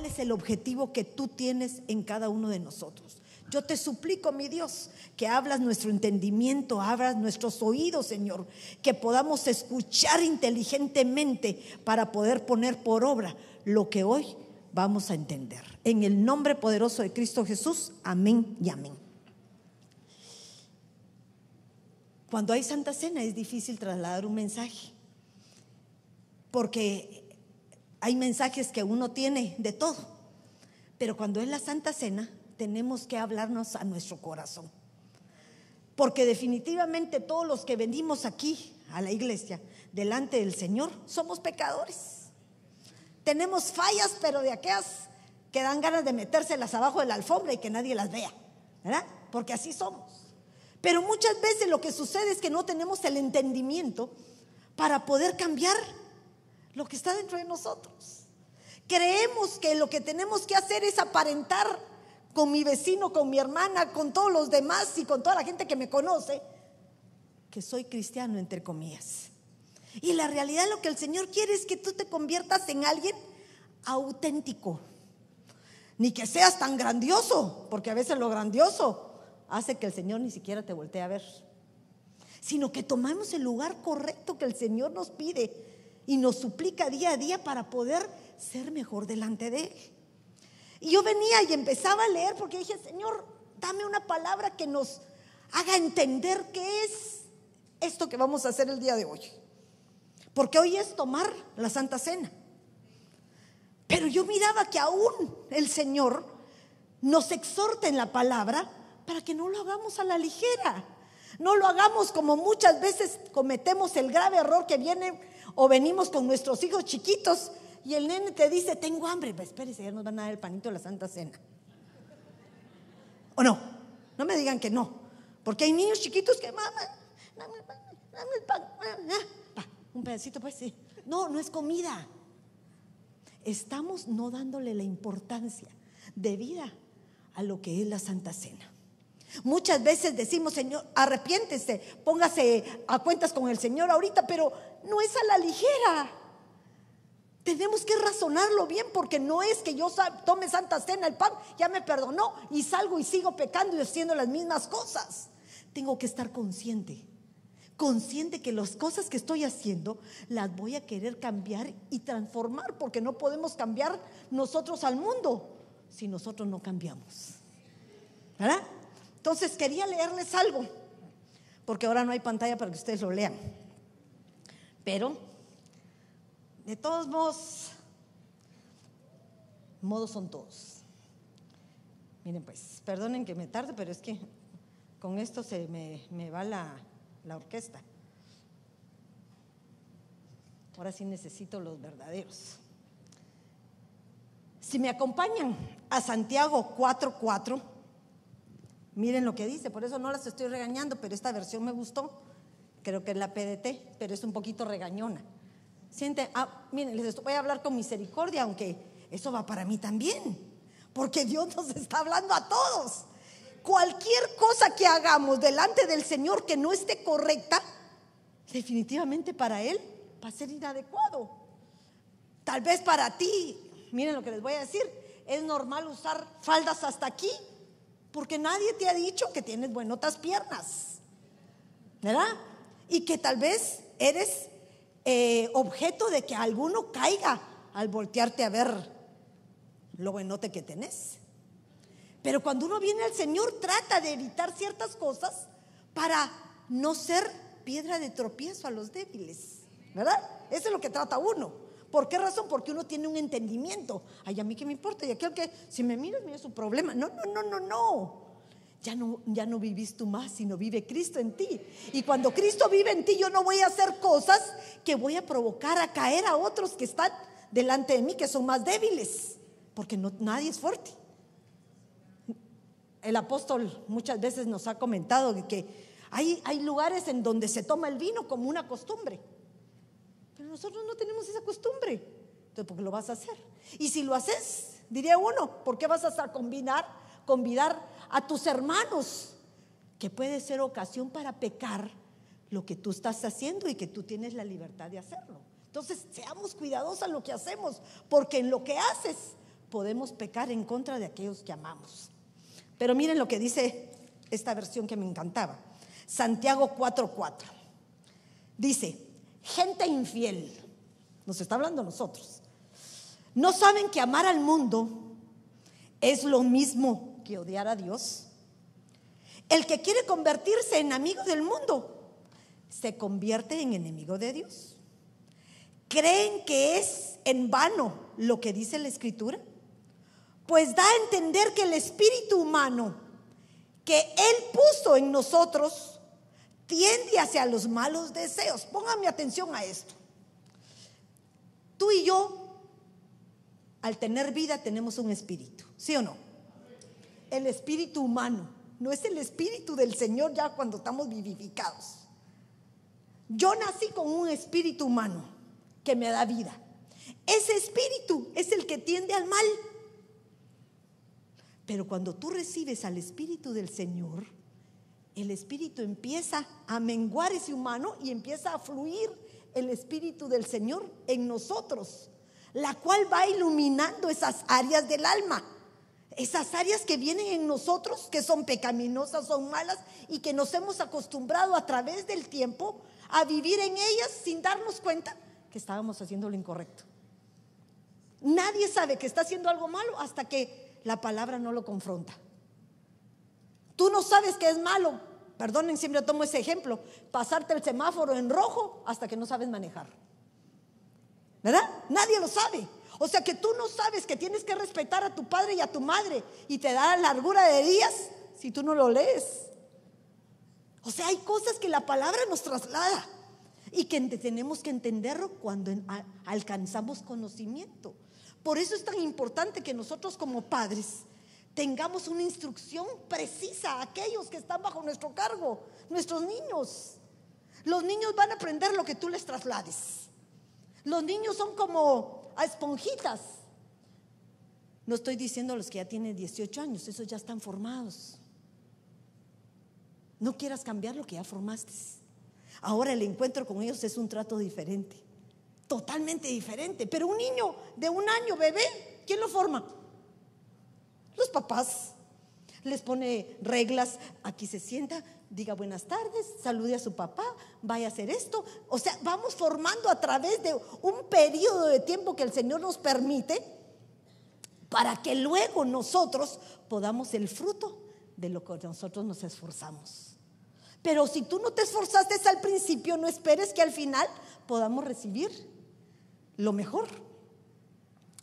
cuál es el objetivo que tú tienes en cada uno de nosotros. Yo te suplico, mi Dios, que hablas nuestro entendimiento, abras nuestros oídos, Señor, que podamos escuchar inteligentemente para poder poner por obra lo que hoy vamos a entender. En el nombre poderoso de Cristo Jesús, amén y amén. Cuando hay Santa Cena es difícil trasladar un mensaje, porque hay mensajes que uno tiene de todo, pero cuando es la Santa Cena tenemos que hablarnos a nuestro corazón. Porque definitivamente todos los que venimos aquí a la iglesia delante del Señor somos pecadores. Tenemos fallas, pero de aquellas que dan ganas de metérselas abajo de la alfombra y que nadie las vea, ¿verdad? Porque así somos. Pero muchas veces lo que sucede es que no tenemos el entendimiento para poder cambiar lo que está dentro de nosotros. Creemos que lo que tenemos que hacer es aparentar con mi vecino, con mi hermana, con todos los demás y con toda la gente que me conoce, que soy cristiano, entre comillas. Y la realidad lo que el Señor quiere es que tú te conviertas en alguien auténtico. Ni que seas tan grandioso, porque a veces lo grandioso hace que el Señor ni siquiera te voltee a ver. Sino que tomamos el lugar correcto que el Señor nos pide y nos suplica día a día para poder ser mejor delante de Él. Y yo venía y empezaba a leer porque dije, Señor, dame una palabra que nos haga entender qué es esto que vamos a hacer el día de hoy. Porque hoy es tomar la Santa Cena. Pero yo miraba que aún el Señor nos exhorta en la palabra para que no lo hagamos a la ligera. No lo hagamos como muchas veces cometemos el grave error que viene o venimos con nuestros hijos chiquitos y el nene te dice, tengo hambre, pues espérese, ya nos van a dar el panito de la Santa Cena. ¿O no? No me digan que no, porque hay niños chiquitos que, mamá, dame, el pan, un pedacito, pues sí. No, no es comida. Estamos no dándole la importancia debida a lo que es la Santa Cena. Muchas veces decimos, Señor, arrepiéntese, póngase a cuentas con el Señor ahorita, pero no es a la ligera. Tenemos que razonarlo bien porque no es que yo tome Santa Cena, el pan, ya me perdonó y salgo y sigo pecando y haciendo las mismas cosas. Tengo que estar consciente, consciente que las cosas que estoy haciendo las voy a querer cambiar y transformar porque no podemos cambiar nosotros al mundo si nosotros no cambiamos. ¿Verdad? Entonces quería leerles algo, porque ahora no hay pantalla para que ustedes lo lean. Pero de todos modos, modos son todos. Miren pues, perdonen que me tarde, pero es que con esto se me, va la, la orquesta. Ahora sí necesito los verdaderos. Si me acompañan a Santiago 4:4, miren lo que dice, por eso no las estoy regañando, pero esta versión me gustó. Creo que es la PDT, pero es un poquito regañona. Siente, ah, miren, les voy a hablar con misericordia, aunque eso va para mí también, porque Dios nos está hablando a todos. Cualquier cosa que hagamos delante del Señor que no esté correcta, definitivamente para Él va a ser inadecuado. Tal vez para ti, miren lo que les voy a decir, es normal usar faldas hasta aquí, porque nadie te ha dicho que tienes buenotas piernas, ¿verdad? Y que tal vez eres eh, objeto de que alguno caiga al voltearte a ver lo buenote que tenés. Pero cuando uno viene al Señor, trata de evitar ciertas cosas para no ser piedra de tropiezo a los débiles. ¿Verdad? Eso es lo que trata uno. ¿Por qué razón? Porque uno tiene un entendimiento. Ay, a mí qué me importa. Y aquel que, si me miras, mira su problema. No, no, no, no, no ya no, ya no vivís tú más, sino vive Cristo en ti. Y cuando Cristo vive en ti, yo no voy a hacer cosas que voy a provocar a caer a otros que están delante de mí, que son más débiles, porque no, nadie es fuerte. El apóstol muchas veces nos ha comentado que hay, hay lugares en donde se toma el vino como una costumbre, nosotros no tenemos esa costumbre. Entonces, ¿por qué lo vas a hacer? Y si lo haces, diría uno, ¿por qué vas a combinar, convidar a tus hermanos, que puede ser ocasión para pecar lo que tú estás haciendo y que tú tienes la libertad de hacerlo. Entonces, seamos cuidadosos en lo que hacemos, porque en lo que haces podemos pecar en contra de aquellos que amamos. Pero miren lo que dice esta versión que me encantaba. Santiago 4:4. Dice, gente infiel, nos está hablando nosotros, ¿no saben que amar al mundo es lo mismo que odiar a Dios? El que quiere convertirse en amigo del mundo se convierte en enemigo de Dios. ¿Creen que es en vano lo que dice la escritura? Pues da a entender que el espíritu humano que Él puso en nosotros tiende hacia los malos deseos. Póngame atención a esto. Tú y yo, al tener vida, tenemos un espíritu, ¿sí o no? El espíritu humano, no es el espíritu del Señor ya cuando estamos vivificados. Yo nací con un espíritu humano que me da vida. Ese espíritu es el que tiende al mal. Pero cuando tú recibes al espíritu del Señor, el espíritu empieza a menguar ese humano y empieza a fluir el espíritu del Señor en nosotros, la cual va iluminando esas áreas del alma. Esas áreas que vienen en nosotros, que son pecaminosas, son malas y que nos hemos acostumbrado a través del tiempo a vivir en ellas sin darnos cuenta que estábamos haciendo lo incorrecto. Nadie sabe que está haciendo algo malo hasta que la palabra no lo confronta. Tú no sabes que es malo, perdonen, siempre tomo ese ejemplo, pasarte el semáforo en rojo hasta que no sabes manejar. ¿Verdad? Nadie lo sabe. O sea que tú no sabes que tienes que respetar a tu padre y a tu madre y te da largura de días si tú no lo lees. O sea, hay cosas que la palabra nos traslada y que tenemos que entenderlo cuando alcanzamos conocimiento. Por eso es tan importante que nosotros como padres tengamos una instrucción precisa a aquellos que están bajo nuestro cargo, nuestros niños. Los niños van a aprender lo que tú les traslades. Los niños son como a esponjitas. No estoy diciendo los que ya tienen 18 años, esos ya están formados. No quieras cambiar lo que ya formaste. Ahora el encuentro con ellos es un trato diferente, totalmente diferente. Pero un niño de un año, bebé, ¿quién lo forma? Los papás. Les pone reglas, aquí se sienta, diga buenas tardes, salude a su papá, vaya a hacer esto. O sea, vamos formando a través de un periodo de tiempo que el Señor nos permite para que luego nosotros podamos el fruto de lo que nosotros nos esforzamos. Pero si tú no te esforzaste al principio, no esperes que al final podamos recibir lo mejor.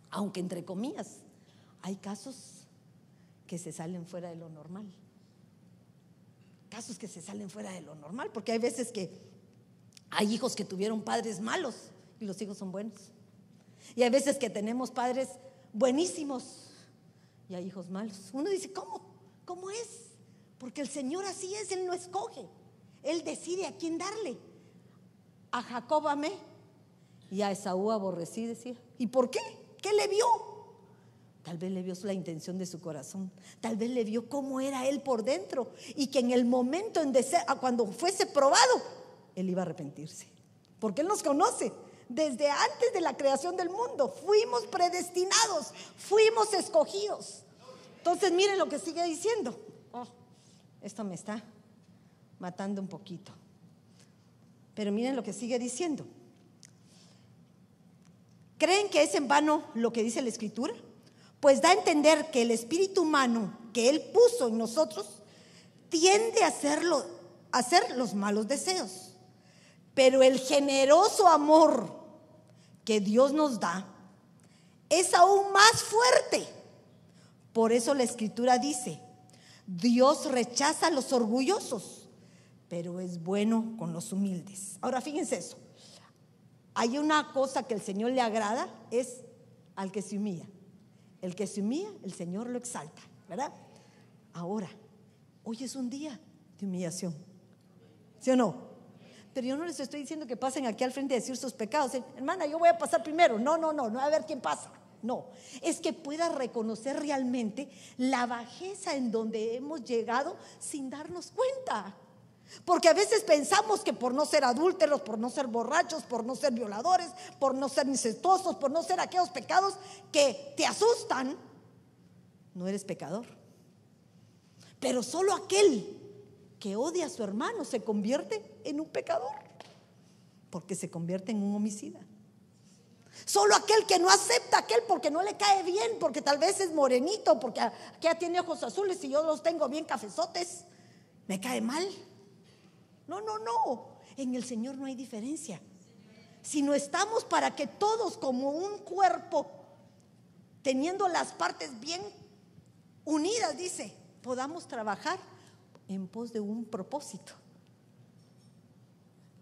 Aunque entre comillas, hay casos que se salen fuera de lo normal. Casos que se salen fuera de lo normal, porque hay veces que hay hijos que tuvieron padres malos y los hijos son buenos. Y hay veces que tenemos padres buenísimos y hay hijos malos. Uno dice, ¿cómo? ¿Cómo es? Porque el Señor así es, Él no escoge. Él decide a quién darle. A Jacob amé y a Esaú aborrecí, decía. ¿Y por qué? ¿Qué le vio? Tal vez le vio la intención de su corazón. Tal vez le vio cómo era él por dentro. Y que en el momento en cuando fuese probado, él iba a arrepentirse. Porque él nos conoce. Desde antes de la creación del mundo. Fuimos predestinados. Fuimos escogidos. Entonces miren lo que sigue diciendo. Oh, esto me está matando un poquito. Pero miren lo que sigue diciendo. ¿Creen que es en vano lo que dice la escritura? Pues da a entender que el espíritu humano que Él puso en nosotros tiende a, hacer los malos deseos. Pero el generoso amor que Dios nos da es aún más fuerte. Por eso la escritura dice, Dios rechaza a los orgullosos, pero es bueno con los humildes. Ahora fíjense eso. Hay una cosa que el Señor le agrada, es al que se humilla. El que se humilla, el Señor lo exalta, ¿verdad? Ahora, hoy es un día de humillación. ¿Sí o no? Pero yo no les estoy diciendo que pasen aquí al frente a decir sus pecados. Hermana, yo voy a pasar primero. No, no, no, no a ver quién pasa. No, es que pueda reconocer realmente la bajeza en donde hemos llegado sin darnos cuenta. Porque a veces pensamos que por no ser adúlteros, por no ser borrachos, por no ser violadores, por no ser incestuosos, por no ser aquellos pecados que te asustan, no eres pecador. Pero solo aquel que odia a su hermano se convierte en un pecador, porque se convierte en un homicida. Solo aquel que no acepta a aquel porque no le cae bien, porque tal vez es morenito, porque ya tiene ojos azules y yo los tengo bien cafezotes, me cae mal. No, no, no. En el Señor no hay diferencia. Si no estamos para que todos como un cuerpo, teniendo las partes bien unidas, dice, podamos trabajar en pos de un propósito.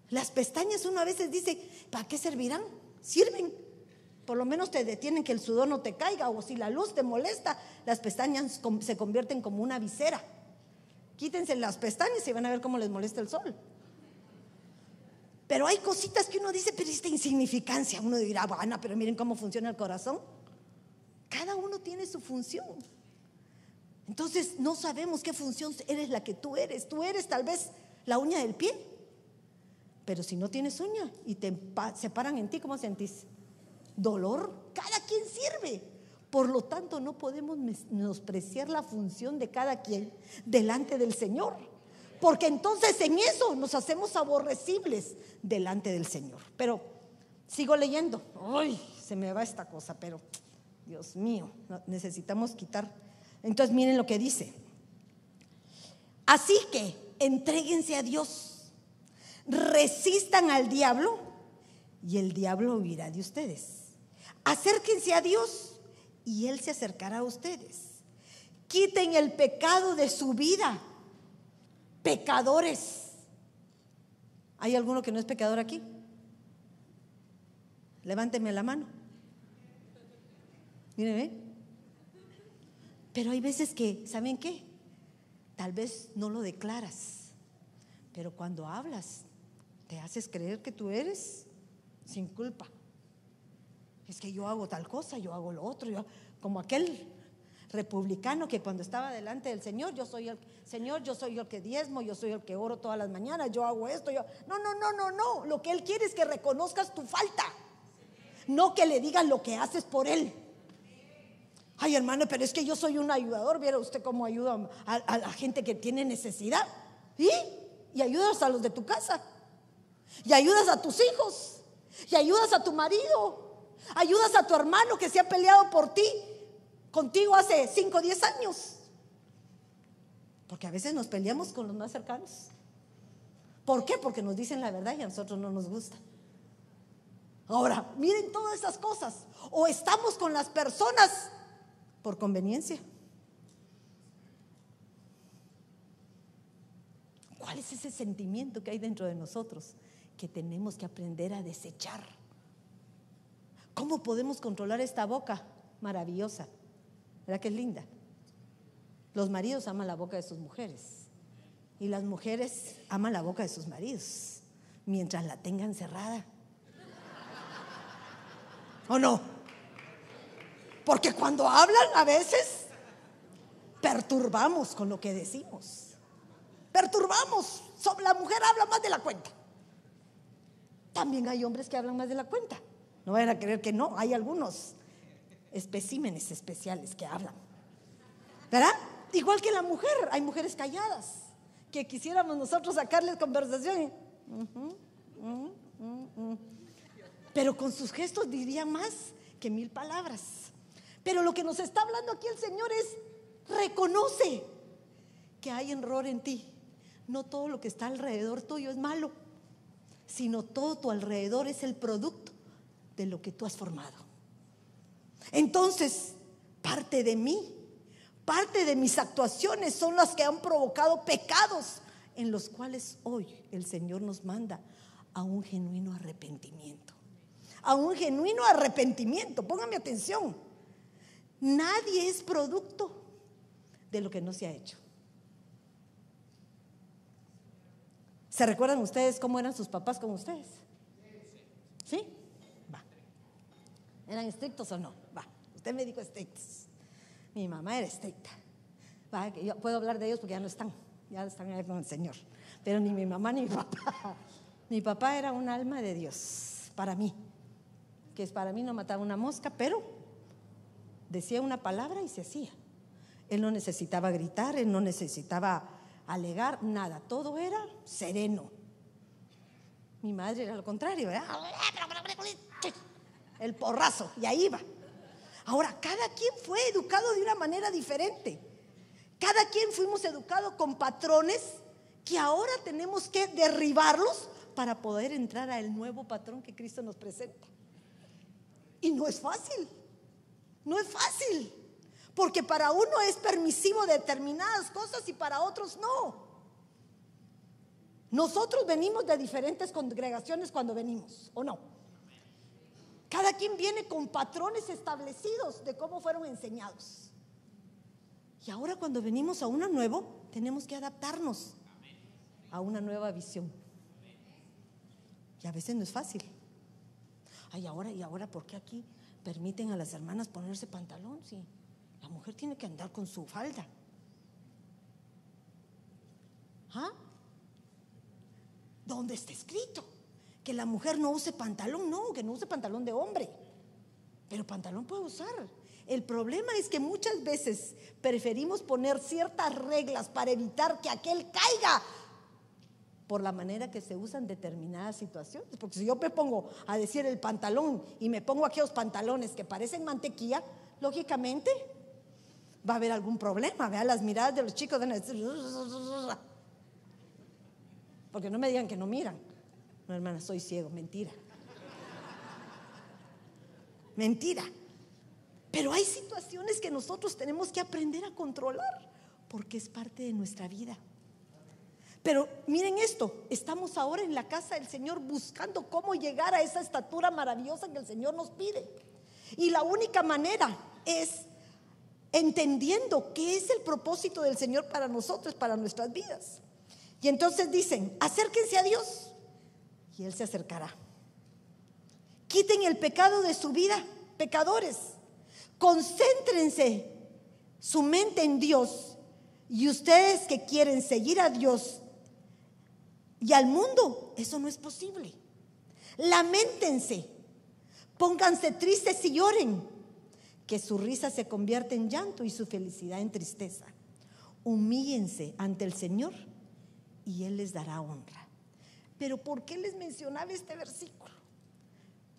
Las pestañas uno a veces dice, ¿para qué servirán? Sirven. Por lo menos te detienen que el sudor no te caiga o si la luz te molesta, las pestañas se convierten como una visera. Quítense las pestañas y van a ver cómo les molesta el sol. Pero hay cositas que uno dice, pero esta insignificancia. Uno dirá, bueno, pero miren cómo funciona el corazón. Cada uno tiene su función. Entonces no sabemos qué función eres la que tú eres. Tú eres tal vez la uña del pie. Pero si no tienes uña y te separan en ti, ¿cómo sentís? Dolor. Cada quien sirve. Por lo tanto, no podemos menospreciar la función de cada quien delante del Señor. Porque entonces en eso nos hacemos aborrecibles delante del Señor. Pero sigo leyendo. Ay, se me va esta cosa, pero Dios mío, necesitamos quitar. Entonces miren lo que dice. Así que entréguense a Dios, resistan al diablo y el diablo huirá de ustedes. Acérquense a Dios y Él se acercará a ustedes. Quiten el pecado de su vida. Pecadores. ¿Hay alguno que no es pecador aquí? Levánteme la mano. Míreme. Pero hay veces que, ¿saben qué? Tal vez no lo declaras, pero cuando hablas, te haces creer que tú eres sin culpa. Es que yo hago tal cosa, yo hago lo otro, yo, como aquel republicano que cuando estaba delante del Señor, yo soy el Señor, yo soy el que diezmo, yo soy el que oro todas las mañanas, yo hago esto, yo No, no, no, no, no, lo que él quiere es que reconozcas tu falta. No que le digas lo que haces por él. Ay, hermano, pero es que yo soy un ayudador, viera usted cómo ayuda a, la gente que tiene necesidad. ¿Y? Y ayudas a los de tu casa. Y ayudas a tus hijos. Y ayudas a tu marido. Ayudas a tu hermano que se ha peleado por ti, contigo hace 5 o 10 años. Porque a veces nos peleamos con los más cercanos. ¿Por qué? Porque nos dicen la verdad y a nosotros no nos gusta. Ahora, miren todas esas cosas. O estamos con las personas por conveniencia. ¿Cuál es ese sentimiento que hay dentro de nosotros que tenemos que aprender a desechar? ¿Cómo podemos controlar esta boca maravillosa? ¿Verdad que es linda? Los maridos aman la boca de sus mujeres y las mujeres aman la boca de sus maridos mientras la tengan cerrada. ¿O no? Porque cuando hablan a veces perturbamos con lo que decimos. Perturbamos. La mujer habla más de la cuenta. También hay hombres que hablan más de la cuenta. No vayan a creer que no, hay algunos especímenes especiales que hablan. ¿Verdad? Igual que la mujer, hay mujeres calladas que quisiéramos nosotros sacarles conversación. Pero con sus gestos diría más que mil palabras. Pero lo que nos está hablando aquí el Señor es, reconoce que hay error en ti. No todo lo que está alrededor tuyo es malo, sino todo tu alrededor es el producto de lo que tú has formado. Entonces, parte de mí, parte de mis actuaciones son las que han provocado pecados en los cuales hoy el Señor nos manda a un genuino arrepentimiento. A un genuino arrepentimiento. Póngame atención. Nadie es producto de lo que no se ha hecho. ¿Se recuerdan ustedes cómo eran sus papás con ustedes? ¿Sí? ¿Eran estrictos o no? Va, usted me dijo estrictos. Mi mamá era estricta. Va, yo puedo hablar de ellos porque ya no están, ya están ahí con el Señor. Pero ni mi mamá ni mi papá. Mi papá era un alma de Dios para mí. Que es para mí no mataba una mosca, pero decía una palabra y se hacía. Él no necesitaba gritar, él no necesitaba alegar, nada. Todo era sereno. Mi madre era lo contrario, el porrazo, y ahí va. Ahora, cada quien fue educado de una manera diferente. Cada quien fuimos educados con patrones que ahora tenemos que derribarlos para poder entrar al nuevo patrón que Cristo nos presenta. Y no es fácil, no es fácil, porque para uno es permisivo determinadas cosas y para otros no. Nosotros venimos de diferentes congregaciones cuando venimos, ¿o no? Cada quien viene con patrones establecidos de cómo fueron enseñados. Y ahora cuando venimos a uno nuevo, tenemos que adaptarnos a una nueva visión. Y a veces no es fácil. Ay, ahora, y ahora, ¿por qué aquí permiten a las hermanas ponerse pantalón? Si la mujer tiene que andar con su falda. ¿Ah? ¿Dónde está escrito? Que la mujer no use pantalón, no, que no use pantalón de hombre, pero pantalón puede usar. El problema es que muchas veces preferimos poner ciertas reglas para evitar que aquel caiga por la manera que se usan determinadas situaciones. Porque si yo me pongo a decir el pantalón y me pongo aquellos pantalones que parecen mantequilla, lógicamente va a haber algún problema. Vean las miradas de los chicos decir, porque no me digan que no miran. No, hermana, soy ciego, mentira. Mentira. Pero hay situaciones que nosotros tenemos que aprender a controlar porque es parte de nuestra vida. Pero miren esto, estamos ahora en la casa del Señor buscando cómo llegar a esa estatura maravillosa que el Señor nos pide. Y la única manera es entendiendo qué es el propósito del Señor para nosotros, para nuestras vidas. Y entonces dicen, acérquense a Dios y Él se acercará. Quiten el pecado de su vida, pecadores. Concéntrense su mente en Dios y ustedes que quieren seguir a Dios y al mundo, eso no es posible. Lamentense, pónganse tristes y lloren, que su risa se convierte en llanto y su felicidad en tristeza. Humíllense ante el Señor y Él les dará honra. Pero ¿por qué les mencionaba este versículo?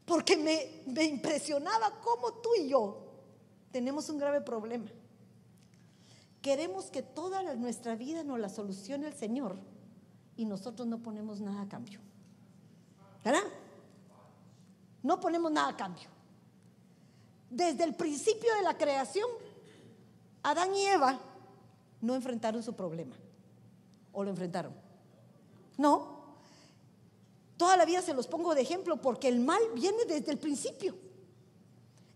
Porque me, impresionaba cómo tú y yo tenemos un grave problema. Queremos que toda nuestra vida nos la solucione el Señor y nosotros no ponemos nada a cambio. ¿Verdad? No ponemos nada a cambio. Desde el principio de la creación, Adán y Eva no enfrentaron su problema. ¿O lo enfrentaron? No. Toda la vida se los pongo de ejemplo porque el mal viene desde el principio.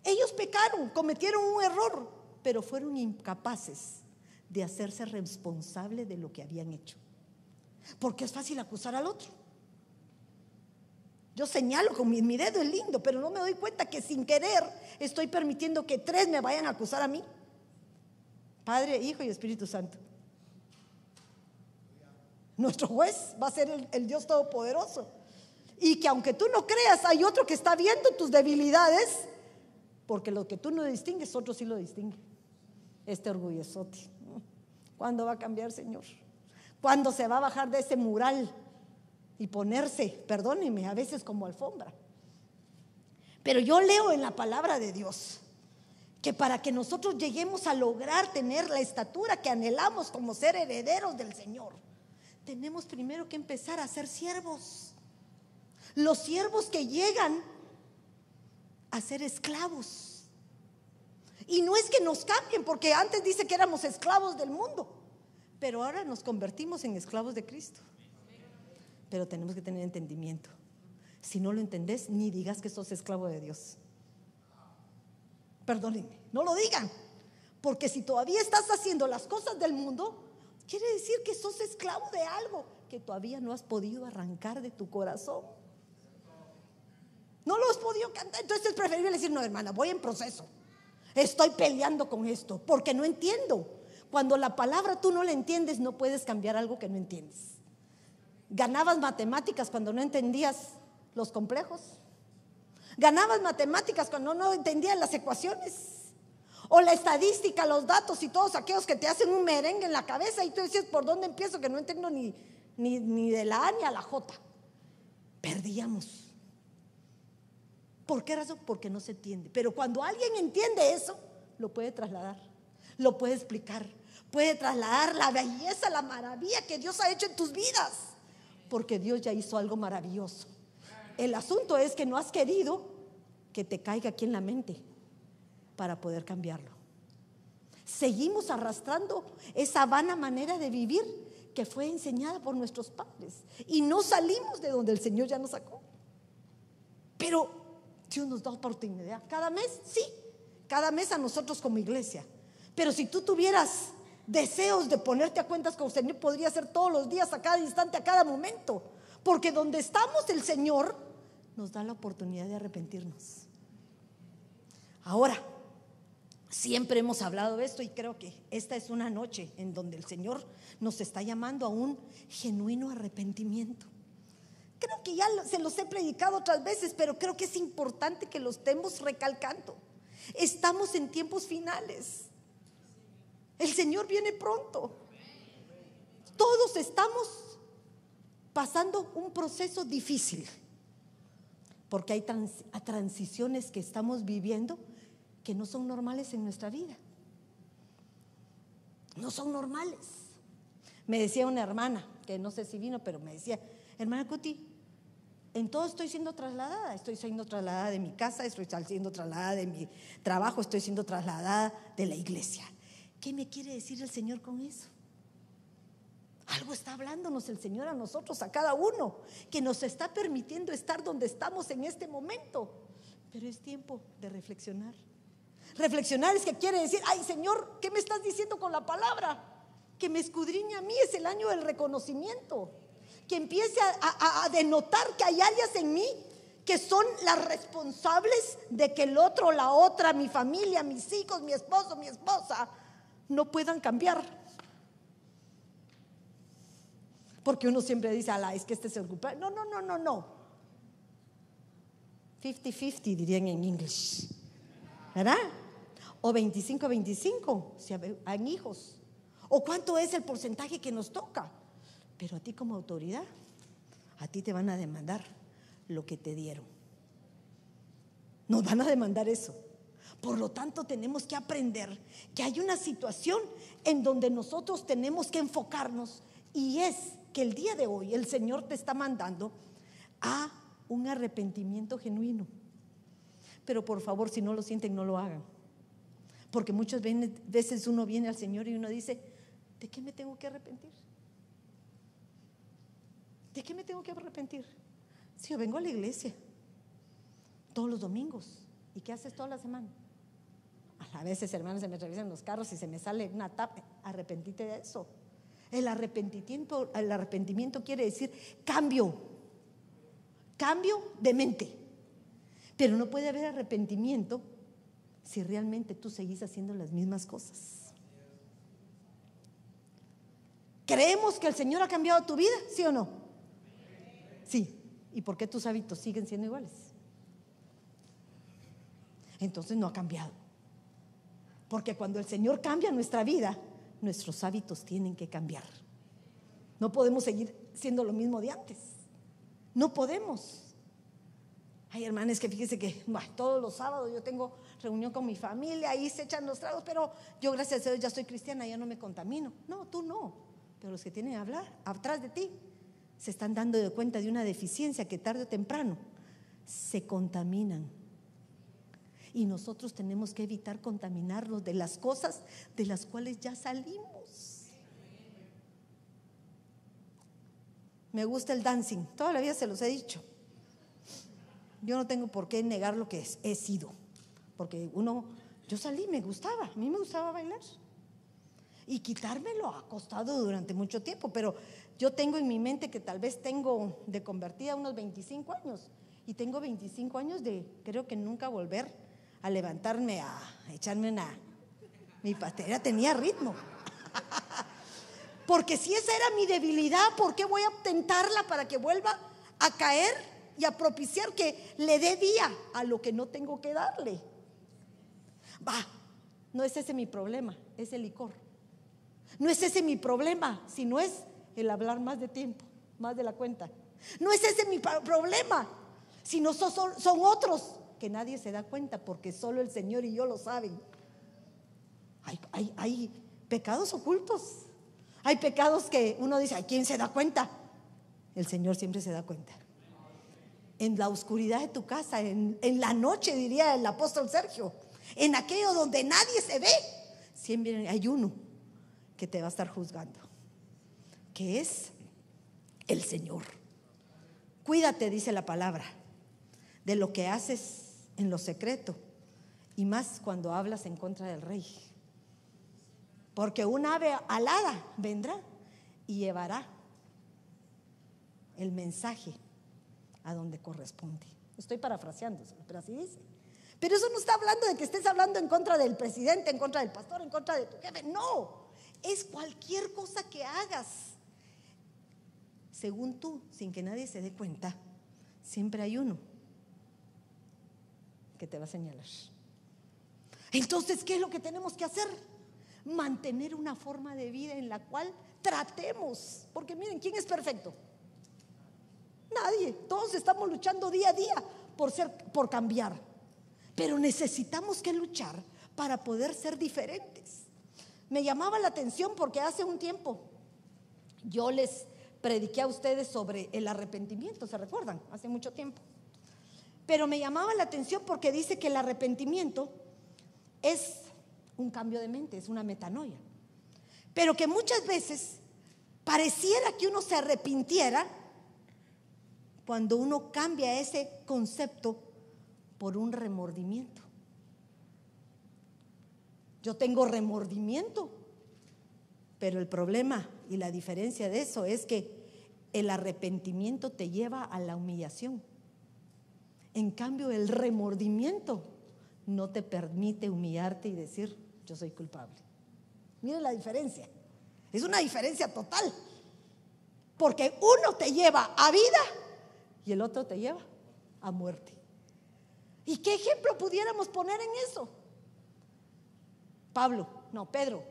Ellos pecaron, cometieron un error, pero fueron incapaces de hacerse responsable de lo que habían hecho. Porque es fácil acusar al otro. Yo señalo con mi, dedo, es lindo, pero no me doy cuenta que sin querer estoy permitiendo que tres me vayan a acusar a mí. Padre, Hijo y Espíritu Santo. Nuestro juez va a ser el Dios Todopoderoso. Y que aunque tú no creas, hay otro que está viendo tus debilidades, porque lo que tú no distingues, otro sí lo distingue. Este orgullosote. ¿Cuándo va a cambiar, Señor? ¿Cuándo se va a bajar de ese mural y ponerse, perdóneme, a veces como alfombra? Pero yo leo en la palabra de Dios que para que nosotros lleguemos a lograr tener la estatura que anhelamos como ser herederos del Señor, tenemos primero que empezar a ser siervos. Los siervos que llegan a ser esclavos. Y no es que nos cambien, porque antes dice que éramos esclavos del mundo, pero ahora nos convertimos en esclavos de Cristo. Pero tenemos que tener entendimiento. Si no lo entendés, ni digas que sos esclavo de Dios. Perdónenme, no lo digan. Porque si todavía estás haciendo las cosas del mundo, quiere decir que sos esclavo de algo que todavía no has podido arrancar de tu corazón. No lo has podido cantar. Entonces es preferible decir, no, hermana, voy en proceso. Estoy peleando con esto porque no entiendo. Cuando la palabra tú no la entiendes, no puedes cambiar algo que no entiendes. ganabas matemáticas cuando no entendías los complejos. Ganabas matemáticas cuando no entendías las ecuaciones. O la estadística, los datos y todos aquellos que te hacen un merengue en la cabeza y tú dices, ¿por dónde empiezo? Que no entiendo ni, ni, ni de la A ni a la J. Perdíamos. ¿Por qué razón? Porque no se entiende. Pero cuando alguien entiende eso, lo puede trasladar, lo puede explicar, puede trasladar la belleza, la maravilla que Dios ha hecho en tus vidas. Porque Dios ya hizo algo maravilloso. El asunto es que no has querido que te caiga aquí en la mente para poder cambiarlo. Seguimos arrastrando esa vana manera de vivir que fue enseñada por nuestros padres y no salimos de donde el Señor ya nos sacó. Pero Dios nos da oportunidad. Cada mes, sí, cada mes a nosotros como iglesia. Pero si tú tuvieras deseos de ponerte a cuentas con el Señor, podría ser todos los días, a cada instante, a cada momento. Porque donde estamos el Señor nos da la oportunidad de arrepentirnos. Ahora, siempre hemos hablado de esto y creo que esta es una noche en donde el Señor nos está llamando a un genuino arrepentimiento. Creo que ya se los he predicado otras veces, pero creo que es importante que lo estemos recalcando. Estamos en tiempos finales. El Señor viene pronto. Todos estamos pasando un proceso difícil, porque hay transiciones que estamos viviendo que no son normales en nuestra vida. No son normales. Me decía una hermana, que no sé si vino, pero me decía, hermana Cuti, en todo estoy siendo trasladada. Estoy siendo trasladada de mi casa, estoy siendo trasladada de mi trabajo, estoy siendo trasladada de la iglesia. ¿Qué me quiere decir el Señor con eso? Algo está hablándonos el Señor a nosotros, a cada uno, que nos está permitiendo estar donde estamos en este momento. Pero es tiempo de reflexionar. Reflexionar es que quiere decir, ay Señor, ¿qué me estás diciendo con la palabra? Que me escudriña a mí, es el año del reconocimiento que empiece a, denotar que hay áreas en mí que son las responsables de que el otro, la otra, mi familia, mis hijos, mi esposo, mi esposa, no puedan cambiar. Porque uno siempre dice, ala, es que este se ocupa. No, no, no, no, no. 50-50 dirían en inglés. ¿Verdad? O 25-25, si hay hijos. ¿O cuánto es el porcentaje que nos toca? Pero a ti como autoridad, a ti te van a demandar lo que te dieron. Nos van a demandar eso. Por lo tanto, tenemos que aprender que hay una situación en donde nosotros tenemos que enfocarnos y es que el día de hoy el Señor te está mandando a un arrepentimiento genuino. Pero por favor, si no lo sienten, no lo hagan. Porque muchas veces uno viene al Señor y uno dice, ¿de qué me tengo que arrepentir? ¿De qué me tengo que arrepentir? Si yo vengo a la iglesia todos los domingos, ¿y qué haces toda la semana? A veces, hermanos, se me revisan los carros y se me sale una tapa. Arrepentite de eso. El arrepentimiento, el arrepentimiento quiere decir cambio, cambio de mente. Pero no puede haber arrepentimiento si realmente tú seguís haciendo las mismas cosas. ¿Creemos que el Señor ha cambiado tu vida? ¿Sí o no? Sí. ¿Y por qué tus hábitos siguen siendo iguales? Entonces no ha cambiado. Porque cuando el Señor cambia nuestra vida, nuestros hábitos tienen que cambiar. No podemos seguir siendo lo mismo de antes. No podemos. Hay hermanas que fíjense que todos los sábados yo tengo reunión con mi familia, ahí se echan los tragos, pero yo gracias a Dios ya soy cristiana, ya no me contamino. No, tú no. Pero los que tienen que hablar atrás de ti se están dando de cuenta de una deficiencia que tarde o temprano se contaminan. Y nosotros tenemos que evitar contaminarnos de las cosas de las cuales ya salimos. Me gusta el dancing, toda la vida se los he dicho. Yo no tengo por qué negar lo que he sido, porque uno, yo salí, me gustaba, a mí me gustaba bailar. Y quitármelo ha costado durante mucho tiempo, pero yo tengo en mi mente que tal vez tengo de convertida unos 25 años y tengo 25 años de creo que nunca volver a levantarme a echarme una... Mi pastera tenía ritmo. Porque si esa era mi debilidad, ¿por qué voy a tentarla para que vuelva a caer y a propiciar que le dé día a lo que no tengo que darle? Va, no es ese mi problema, es el licor. No es ese mi problema, sino es el hablar más de tiempo, más de la cuenta. No es ese mi problema, sino son, son otros que nadie se da cuenta porque solo el Señor y yo lo saben. Hay, hay, pecados ocultos. Hay pecados que uno dice, ¿a quién se da cuenta? El Señor siempre se da cuenta. En la oscuridad de tu casa, en, en la noche, diría el apóstol Sergio, en aquello donde nadie se ve, siempre hay uno que te va a estar juzgando, que es el Señor. Cuídate, dice la palabra, de lo que haces en lo secreto y más cuando hablas en contra del rey. Porque un ave alada vendrá y llevará el mensaje a donde corresponde. Estoy parafraseando, pero así dice. Pero eso no está hablando de que estés hablando en contra del presidente, en contra del pastor, en contra de tu jefe. No, es cualquier cosa que hagas. Según tú, sin que nadie se dé cuenta, siempre hay uno que te va a señalar. Entonces, ¿qué es lo que tenemos que hacer? Mantener una forma de vida en la cual tratemos. Porque miren, ¿quién es perfecto? Nadie. Todos estamos luchando día a día por ser por cambiar. Pero necesitamos que luchar para poder ser diferentes. Me llamaba la atención porque hace un tiempo yo les prediqué a ustedes sobre el arrepentimiento, ¿se recuerdan? Hace mucho tiempo. Pero me llamaba la atención porque dice que el arrepentimiento es un cambio de mente, es una metanoia. Pero que muchas veces pareciera que uno se arrepintiera cuando uno cambia ese concepto por un remordimiento. Yo tengo remordimiento, pero el problema y la diferencia de eso es que el arrepentimiento te lleva a la humillación. En cambio, el remordimiento no te permite humillarte y decir, yo soy culpable. Mire la diferencia. Es una diferencia total. Porque uno te lleva a vida y el otro te lleva a muerte. ¿Y qué ejemplo pudiéramos poner en eso? Pablo, no, Pedro,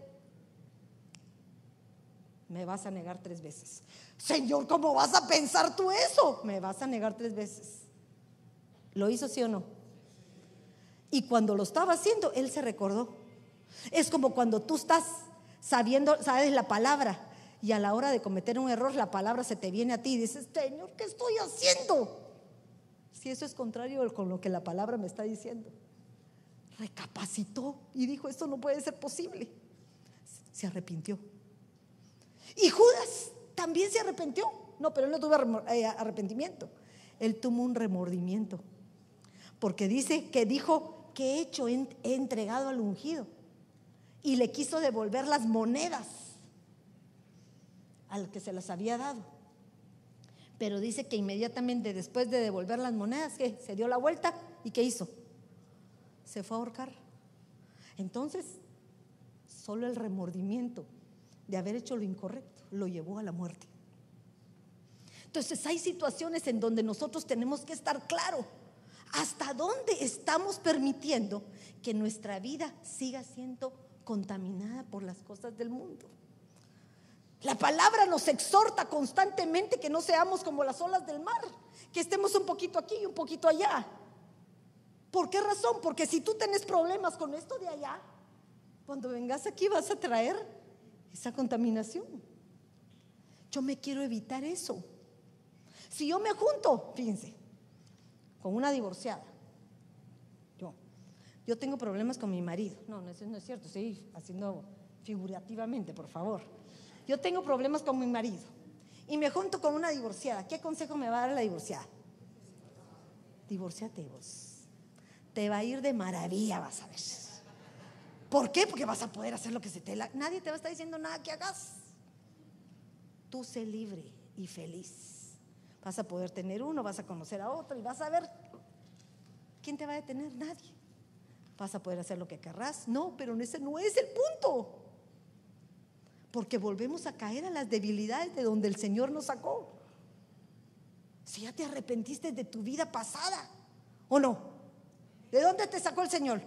me vas a negar tres veces. Señor, ¿cómo vas a pensar tú eso? Me vas a negar tres veces. ¿Lo hizo sí o no? Y cuando lo estaba haciendo, él se recordó. Es como cuando tú estás sabiendo, sabes la palabra, y a la hora de cometer un error, la palabra se te viene a ti y dices, Señor, ¿qué estoy haciendo? si eso es contrario con lo que la palabra me está diciendo. Recapacitó y dijo, esto no puede ser posible. Se arrepintió. Y Judas también se arrepintió. No, pero él no tuvo eh, arrepentimiento. Él tuvo un remordimiento. Porque dice que dijo, que he hecho? He entregado al ungido. Y le quiso devolver las monedas al que se las había dado. Pero dice que inmediatamente después de devolver las monedas, que se dio la vuelta y ¿qué hizo? Se fue a ahorcar. Entonces, solo el remordimiento de haber hecho lo incorrecto lo llevó a la muerte. Entonces hay situaciones en donde nosotros tenemos que estar claro hasta dónde estamos permitiendo que nuestra vida siga siendo contaminada por las cosas del mundo. La palabra nos exhorta constantemente que no seamos como las olas del mar, que estemos un poquito aquí y un poquito allá. ¿Por qué razón? Porque si tú tienes problemas con esto de allá, cuando vengas aquí vas a traer esa contaminación. Yo me quiero evitar eso. Si yo me junto, fíjense, con una divorciada, yo, yo tengo problemas con mi marido. No, no, eso no es cierto, estoy haciendo figurativamente, por favor yo tengo problemas con mi marido y me junto con una divorciada, ¿qué consejo me va a dar la divorciada? Divorciate vos. Te va a ir de maravilla, vas a ver. ¿Por qué? Porque vas a poder hacer lo que se te la... Nadie te va a estar diciendo nada que hagas. Tú sé libre y feliz. Vas a poder tener uno, vas a conocer a otro y vas a ver quién te va a detener, nadie. Vas a poder hacer lo que querrás. No, pero ese no es el punto. Porque volvemos a caer a las debilidades de donde el Señor nos sacó. Si ya te arrepentiste de tu vida pasada, ¿o no? ¿De dónde te sacó el Señor?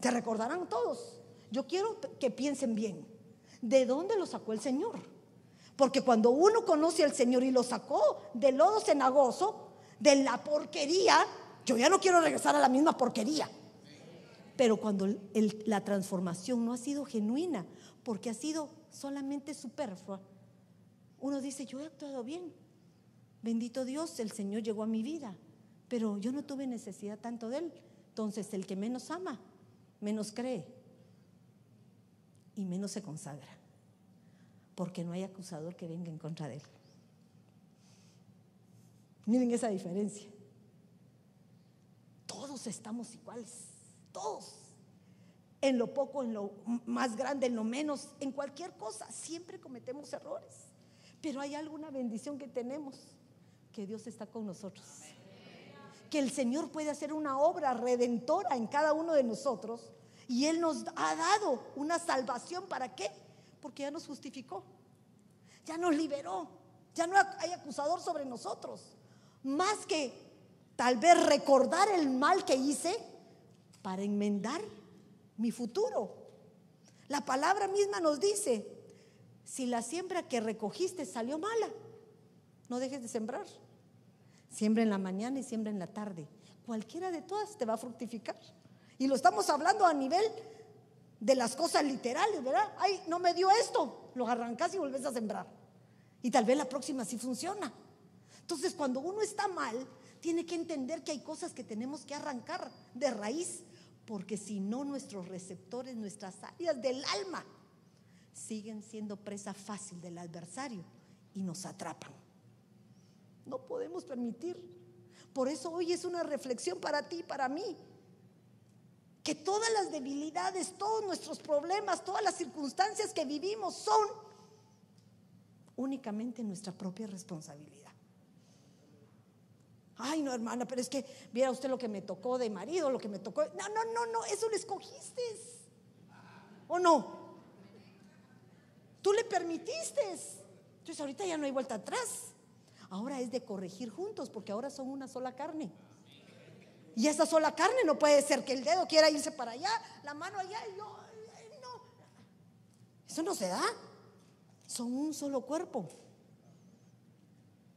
Te recordarán todos. Yo quiero que piensen bien. ¿De dónde lo sacó el Señor? Porque cuando uno conoce al Señor y lo sacó del lodo cenagoso, de la porquería, yo ya no quiero regresar a la misma porquería. Pero cuando la transformación no ha sido genuina, porque ha sido solamente superflua, uno dice, yo he actuado bien. Bendito Dios, el Señor llegó a mi vida, pero yo no tuve necesidad tanto de Él. Entonces, el que menos ama, menos cree y menos se consagra, porque no hay acusador que venga en contra de Él. Miren esa diferencia. Todos estamos iguales, todos. En lo poco, en lo más grande, en lo menos, en cualquier cosa, siempre cometemos errores. Pero hay alguna bendición que tenemos, que Dios está con nosotros. Que el Señor puede hacer una obra redentora en cada uno de nosotros. Y Él nos ha dado una salvación. ¿Para qué? Porque ya nos justificó. Ya nos liberó. Ya no hay acusador sobre nosotros. Más que tal vez recordar el mal que hice para enmendar mi futuro. La palabra misma nos dice, si la siembra que recogiste salió mala, no dejes de sembrar. Siembra en la mañana y siembra en la tarde. Cualquiera de todas te va a fructificar. Y lo estamos hablando a nivel de las cosas literales, ¿verdad? Ay, no me dio esto, lo arrancas y volvés a sembrar. Y tal vez la próxima sí funciona. Entonces, cuando uno está mal, tiene que entender que hay cosas que tenemos que arrancar de raíz, porque si no, nuestros receptores, nuestras áreas del alma, siguen siendo presa fácil del adversario y nos atrapan. No podemos permitir. Por eso hoy es una reflexión para ti y para mí. Que todas las debilidades, todos nuestros problemas, todas las circunstancias que vivimos son únicamente nuestra propia responsabilidad. Ay, no, hermana, pero es que viera usted lo que me tocó de marido, lo que me tocó. No, no, no, no, eso lo escogiste. ¿O no? Tú le permitiste. Entonces ahorita ya no hay vuelta atrás. Ahora es de corregir juntos porque ahora son una sola carne. Y esa sola carne no puede ser que el dedo quiera irse para allá, la mano allá y yo, no. Eso no se da. Son un solo cuerpo.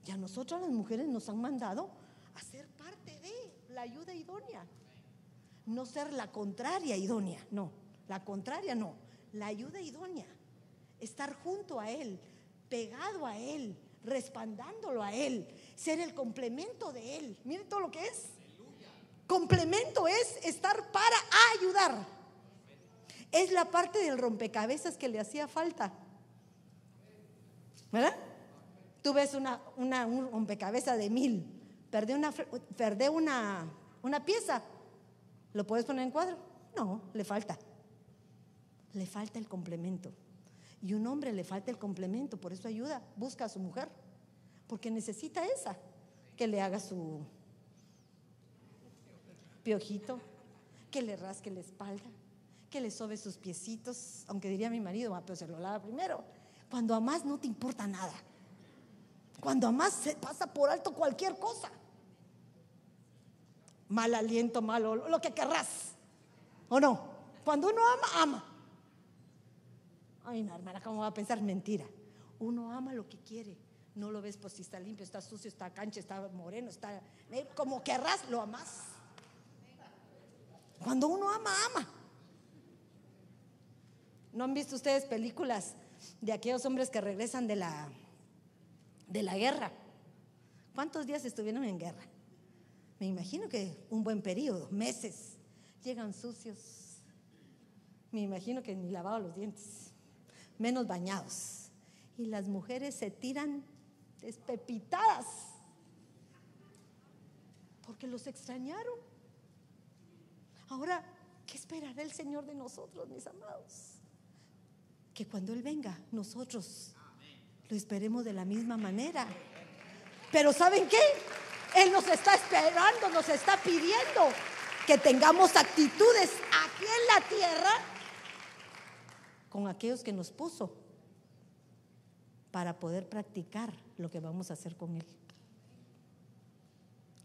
Y a nosotras las mujeres nos han mandado a ser parte de la ayuda idónea. No ser la contraria idónea, no. La contraria no. La ayuda idónea estar junto a Él, pegado a Él, respaldándolo a Él, ser el complemento de Él. Miren todo lo que es. Complemento es estar para ayudar. Es la parte del rompecabezas que le hacía falta. ¿Verdad? Tú ves una, un rompecabezas de mil, perdé una, una, una pieza, ¿lo puedes poner en cuadro? No, le falta. Le falta el complemento. Y un hombre le falta el complemento, por eso ayuda, busca a su mujer, porque necesita esa, que le haga su piojito, que le rasque la espalda, que le sobe sus piecitos, aunque diría mi marido, ah, pero se lo lava primero. Cuando amas no te importa nada. Cuando amas se pasa por alto cualquier cosa. Mal aliento, malo, lo que querrás. ¿O no? Cuando uno ama, ama. Ay, no, hermana, ¿cómo va a pensar? Mentira. Uno ama lo que quiere. No lo ves por si está limpio, está sucio, está cancha, está moreno, está como querrás, lo amas. Cuando uno ama, ama. ¿No han visto ustedes películas de aquellos hombres que regresan de la, de la guerra? ¿Cuántos días estuvieron en guerra? Me imagino que un buen periodo, meses. Llegan sucios. Me imagino que ni lavado los dientes menos bañados. Y las mujeres se tiran despepitadas porque los extrañaron. Ahora, ¿qué esperará el Señor de nosotros, mis amados? Que cuando Él venga, nosotros lo esperemos de la misma manera. Pero ¿saben qué? Él nos está esperando, nos está pidiendo que tengamos actitudes aquí en la tierra con aquellos que nos puso para poder practicar lo que vamos a hacer con Él.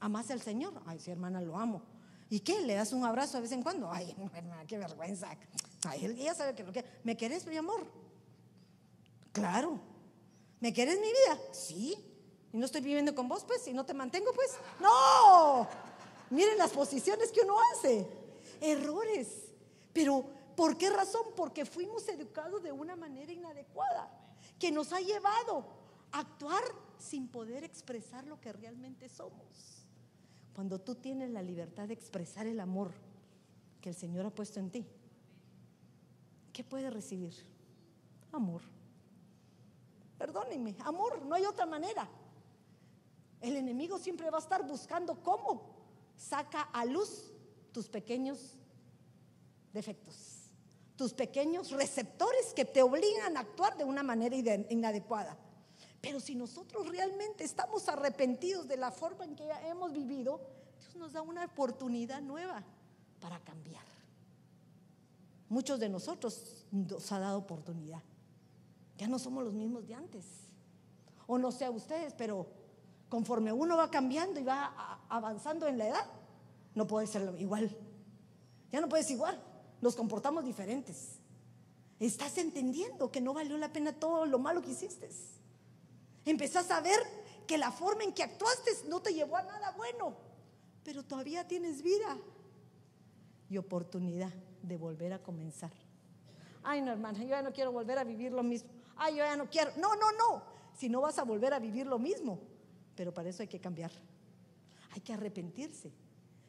¿Amas al Señor? Ay, sí, hermana, lo amo. ¿Y qué? ¿Le das un abrazo de vez en cuando? Ay, hermana, qué vergüenza. Ay, ella sabe que lo que. ¿Me querés, mi amor? Claro. ¿Me querés mi vida? Sí. ¿Y no estoy viviendo con vos, pues? ¿Y no te mantengo, pues? ¡No! Miren las posiciones que uno hace. Errores. Pero, ¿por qué razón? Porque fuimos educados de una manera inadecuada, que nos ha llevado a actuar sin poder expresar lo que realmente somos. Cuando tú tienes la libertad de expresar el amor que el Señor ha puesto en ti, ¿qué puedes recibir? Amor. Perdónenme, amor, no hay otra manera. El enemigo siempre va a estar buscando cómo saca a luz tus pequeños defectos, tus pequeños receptores que te obligan a actuar de una manera inadecuada. Pero si nosotros realmente estamos arrepentidos de la forma en que hemos vivido, Dios nos da una oportunidad nueva para cambiar. Muchos de nosotros nos ha dado oportunidad. Ya no somos los mismos de antes. O no sé a ustedes, pero conforme uno va cambiando y va avanzando en la edad, no puede ser igual. Ya no puedes igual. Nos comportamos diferentes. Estás entendiendo que no valió la pena todo lo malo que hiciste. Empezás a ver que la forma en que actuaste no te llevó a nada bueno, pero todavía tienes vida y oportunidad de volver a comenzar. Ay, no, hermana, yo ya no quiero volver a vivir lo mismo. Ay, yo ya no quiero. No, no, no. Si no vas a volver a vivir lo mismo, pero para eso hay que cambiar. Hay que arrepentirse.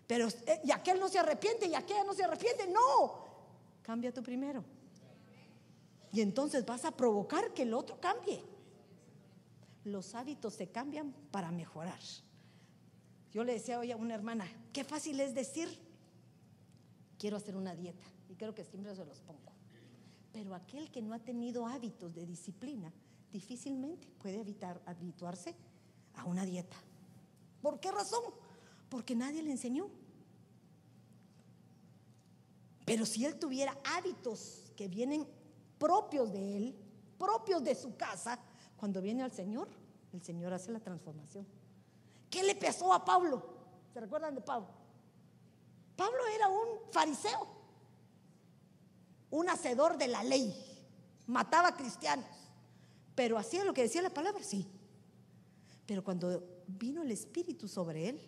Pero, eh, y aquel no se arrepiente, y aquella no se arrepiente. No, cambia tú primero. Y entonces vas a provocar que el otro cambie. Los hábitos se cambian para mejorar. Yo le decía hoy a una hermana, qué fácil es decir, quiero hacer una dieta. Y creo que siempre se los pongo. Pero aquel que no ha tenido hábitos de disciplina, difícilmente puede evitar habituarse a una dieta. ¿Por qué razón? Porque nadie le enseñó. Pero si él tuviera hábitos que vienen propios de él, propios de su casa, cuando viene al Señor, el Señor hace la transformación. ¿Qué le pesó a Pablo? ¿Se recuerdan de Pablo? Pablo era un fariseo, un hacedor de la ley, mataba cristianos, pero hacía lo que decía la palabra, sí. Pero cuando vino el Espíritu sobre él,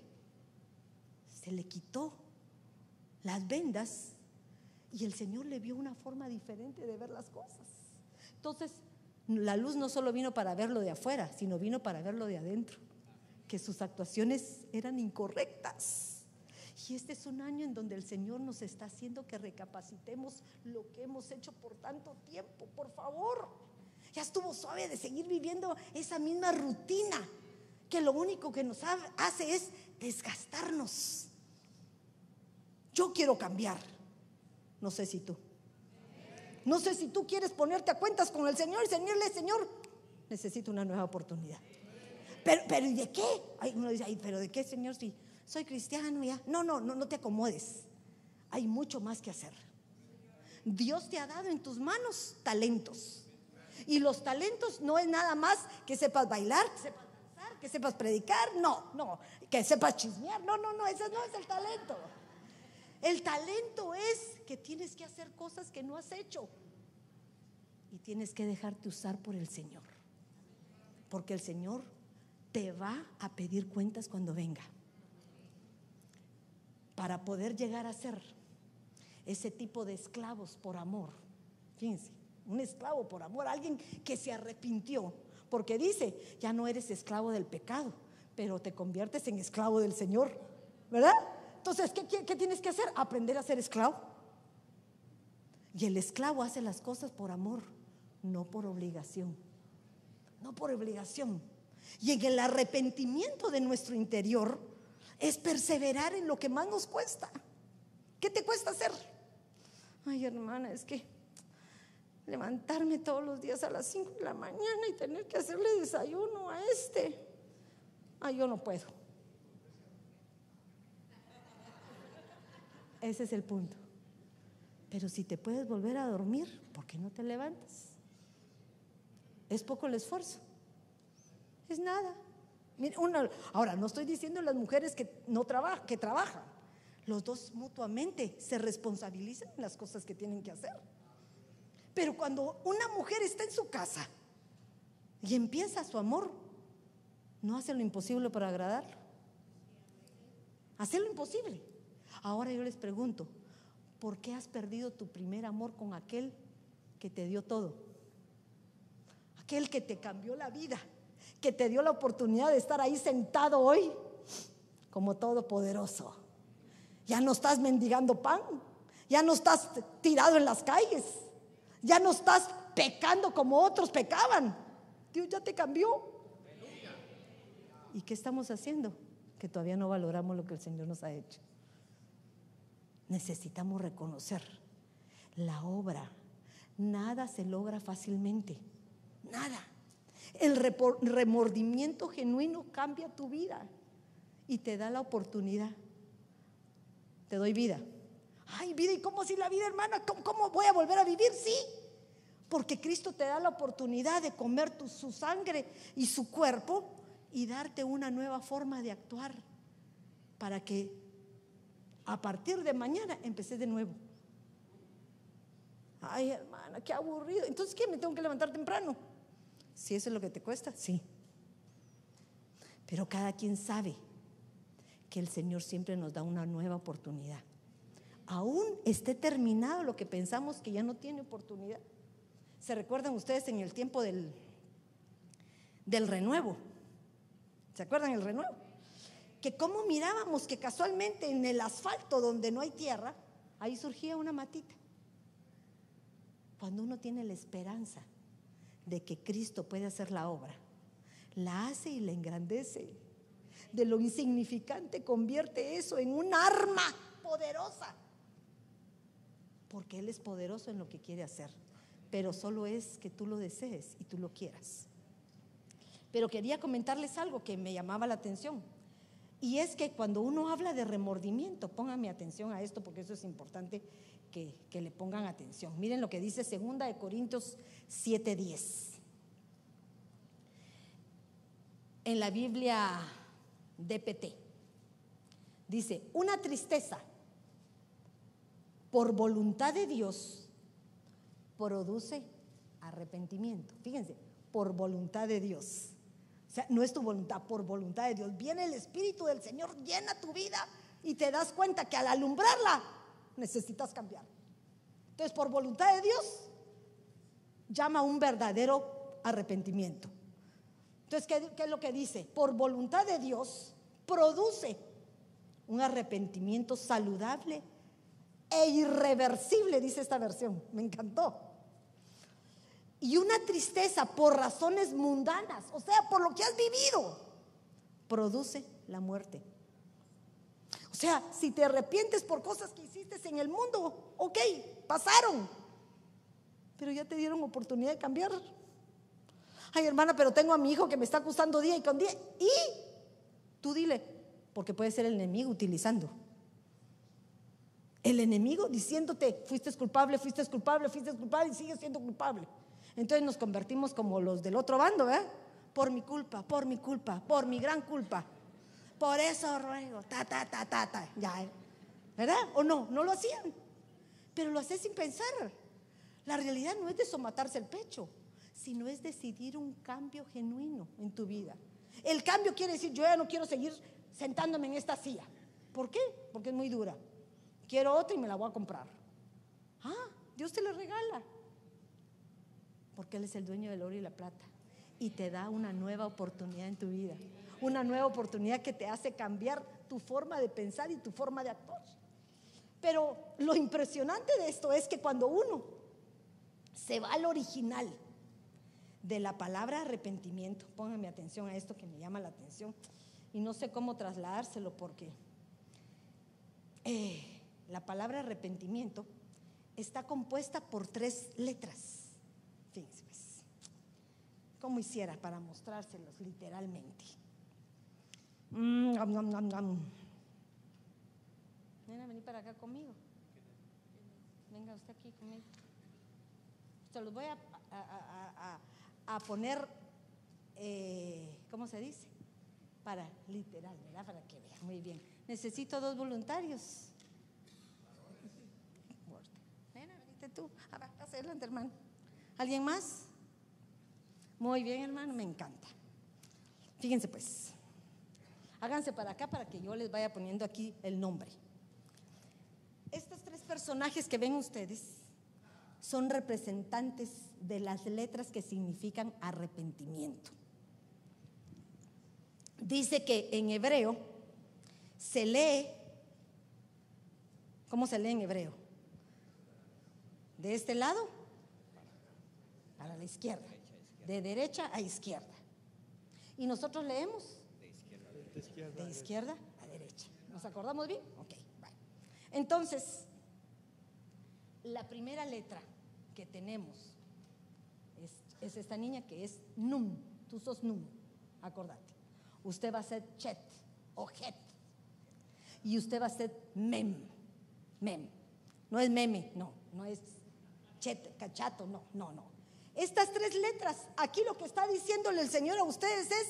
se le quitó las vendas y el Señor le vio una forma diferente de ver las cosas. Entonces, la luz no solo vino para verlo de afuera, sino vino para verlo de adentro, que sus actuaciones eran incorrectas. Y este es un año en donde el Señor nos está haciendo que recapacitemos lo que hemos hecho por tanto tiempo, por favor. Ya estuvo suave de seguir viviendo esa misma rutina que lo único que nos hace es desgastarnos. Yo quiero cambiar. No sé si tú. No sé si tú quieres ponerte a cuentas con el Señor y señorle, Señor, necesito una nueva oportunidad. Pero, pero ¿y de qué? uno dice, Ay, pero ¿de qué, Señor? Si soy cristiano ya. No, no, no, no te acomodes. Hay mucho más que hacer. Dios te ha dado en tus manos talentos. Y los talentos no es nada más que sepas bailar, que sepas que sepas predicar, no, no, que sepas chismear, no, no, no, ese no es el talento. El talento es que tienes que hacer cosas que no has hecho y tienes que dejarte usar por el Señor, porque el Señor te va a pedir cuentas cuando venga para poder llegar a ser ese tipo de esclavos por amor. Fíjense, un esclavo por amor, alguien que se arrepintió porque dice, ya no eres esclavo del pecado, pero te conviertes en esclavo del Señor, ¿verdad? Entonces, ¿qué, tienes que hacer? Aprender a ser esclavo. Y el esclavo hace las cosas por amor, no por obligación. No por obligación. Y en el arrepentimiento de nuestro interior es perseverar en lo que más nos cuesta. ¿Qué te cuesta hacer? Ay, hermana, es que levantarme todos los días a las 5 de la mañana y tener que hacerle desayuno a este. Ay, yo no puedo. Ese es el punto. Pero si te puedes volver a dormir, ¿por qué no te levantas? Es poco el esfuerzo. Es nada. ahora, no estoy diciendo las mujeres que no trabajan, que trabajan. Los dos mutuamente se responsabilizan en las cosas que tienen que hacer. Pero cuando una mujer está en su casa y empieza su amor, no hace lo imposible para agradarlo. Hace lo imposible. Ahora yo les pregunto, ¿por qué has perdido tu primer amor con aquel que te dio todo? Aquel que te cambió la vida, que te dio la oportunidad de estar ahí sentado hoy como todopoderoso. Ya no estás mendigando pan, ya no estás tirado en las calles, ya no estás pecando como otros pecaban. Dios ya te cambió. ¿Y qué estamos haciendo? Que todavía no valoramos lo que el Señor nos ha hecho necesitamos reconocer la obra. Nada se logra fácilmente. Nada. El remordimiento genuino cambia tu vida y te da la oportunidad. Te doy vida. Ay, vida, ¿y cómo si la vida, hermana? ¿Cómo, voy a volver a vivir? Sí, porque Cristo te da la oportunidad de comer su sangre y su cuerpo y darte una nueva forma de actuar para que a partir de mañana empecé de nuevo. Ay, hermana, qué aburrido. Entonces, ¿qué? ¿Me tengo que levantar temprano? Si eso es lo que te cuesta, sí. Pero cada quien sabe que el Señor siempre nos da una nueva oportunidad. Aún esté terminado lo que pensamos que ya no tiene oportunidad. ¿Se recuerdan ustedes en el tiempo del, del renuevo? ¿Se acuerdan el renuevo? Que como mirábamos que casualmente en el asfalto donde no hay tierra, ahí surgía una matita. Cuando uno tiene la esperanza de que Cristo puede hacer la obra, la hace y la engrandece. De lo insignificante convierte eso en un arma poderosa. Porque Él es poderoso en lo que quiere hacer. Pero solo es que tú lo desees y tú lo quieras. Pero quería comentarles algo que me llamaba la atención. Y es que cuando uno habla de remordimiento, pónganme atención a esto porque eso es importante que, le pongan atención. Miren lo que dice segunda de Corintios 7:10. En la Biblia DPT. Dice, una tristeza por voluntad de Dios produce arrepentimiento. Fíjense, por voluntad de Dios. O sea, no es tu voluntad, por voluntad de Dios. Viene el Espíritu del Señor, llena tu vida y te das cuenta que al alumbrarla necesitas cambiar. Entonces, por voluntad de Dios, llama un verdadero arrepentimiento. Entonces, ¿qué, ¿qué, es lo que dice? Por voluntad de Dios, produce un arrepentimiento saludable e irreversible, dice esta versión. Me encantó y una tristeza por razones mundanas, o sea, por lo que has vivido, produce la muerte. O sea, si te arrepientes por cosas que hiciste en el mundo, ok, pasaron, pero ya te dieron oportunidad de cambiar. Ay, hermana, pero tengo a mi hijo que me está acusando día y con día. Y tú dile, porque puede ser el enemigo utilizando. El enemigo diciéndote, fuiste culpable, fuiste culpable, fuiste culpable y sigues siendo culpable. Entonces nos convertimos como los del otro bando, ¿eh? Por mi culpa, por mi culpa, por mi gran culpa. Por eso ruego, ta, ta, ta, ta, ta. Ya, ¿eh? ¿verdad? ¿O no? No lo hacían. Pero lo haces sin pensar. La realidad no es de somatarse el pecho, sino es decidir un cambio genuino en tu vida. El cambio quiere decir, yo ya no quiero seguir sentándome en esta silla. ¿Por qué? Porque es muy dura. Quiero otra y me la voy a comprar. Ah, Dios te la regala porque Él es el dueño del oro y la plata. Y te da una nueva oportunidad en tu vida. Una nueva oportunidad que te hace cambiar tu forma de pensar y tu forma de actuar. Pero lo impresionante de esto es que cuando uno se va al original de la palabra arrepentimiento, pónganme atención a esto que me llama la atención, y no sé cómo trasladárselo porque eh, la palabra arrepentimiento está compuesta por tres letras. Pues, ¿cómo hiciera para mostrárselos literalmente? Mm, Ven a venir para acá conmigo. venga usted aquí conmigo. Se los voy a, a, poner, eh, ¿cómo se dice? Para literal. Para que vean. Muy bien. Necesito dos voluntarios. Ven, tú. A ver, adelante, hermano. ¿Alguien más? Muy bien, hermano, me encanta. Fíjense pues. Háganse para acá para que yo les vaya poniendo aquí el nombre. Estos tres personajes que ven ustedes son representantes de las letras que significan arrepentimiento. Dice que en hebreo se lee, ¿cómo se lee en hebreo? De este lado para la izquierda, de derecha a izquierda. Y nosotros leemos de izquierda, a derecha. ¿Nos acordamos bien? Ok, Entonces, la primera letra que tenemos es, esta niña que es Num. Tú sos Num, acordate. Usted va a ser Chet o Het. Y usted va a ser Mem. Mem. No es meme, no. No es Chet, cachato, no, no, no. Estas tres letras, aquí lo que está diciéndole el Señor a ustedes es,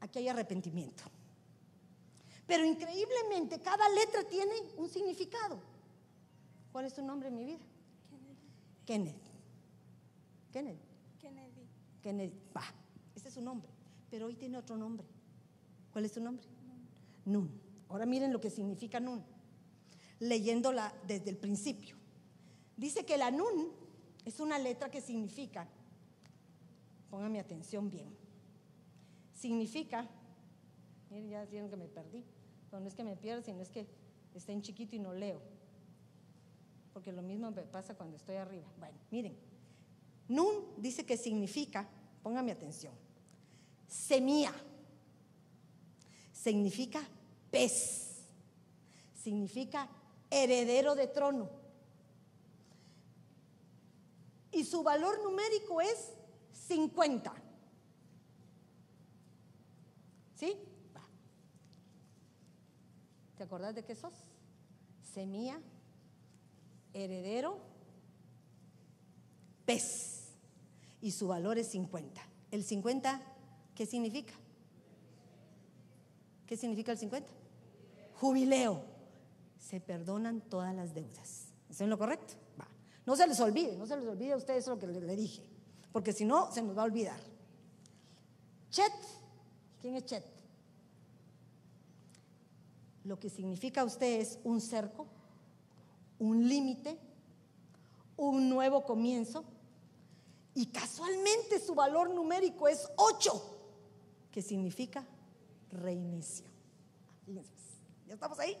aquí hay arrepentimiento. Pero increíblemente cada letra tiene un significado. ¿Cuál es tu nombre en mi vida? Kenneth. Kenneth. Kennedy. Kennedy. Va, ese es su nombre. Pero hoy tiene otro nombre. ¿Cuál es tu nombre? Nun. Ahora miren lo que significa Nun. Leyéndola desde el principio. Dice que la Nun es una letra que significa, póngame atención bien, significa, miren, ya vieron que me perdí, no es que me pierda, sino es que está en chiquito y no leo porque lo mismo me pasa cuando estoy arriba. Bueno, miren, Nun dice que significa, póngame atención, semilla, significa pez, significa heredero de trono. Y su valor numérico es 50. ¿Sí? ¿Te acordás de qué sos? Semilla heredero, pez, y su valor es 50. ¿El 50 qué significa? ¿Qué significa el 50? Jubileo. Se perdonan todas las deudas. ¿Eso es lo correcto? No se les olvide, no se les olvide a ustedes lo que le dije, porque si no, se nos va a olvidar. Chet, ¿quién es Chet? Lo que significa usted es un cerco, un límite, un nuevo comienzo. Y casualmente su valor numérico es 8, que significa reinicio. Fíjense, ¿ya estamos ahí?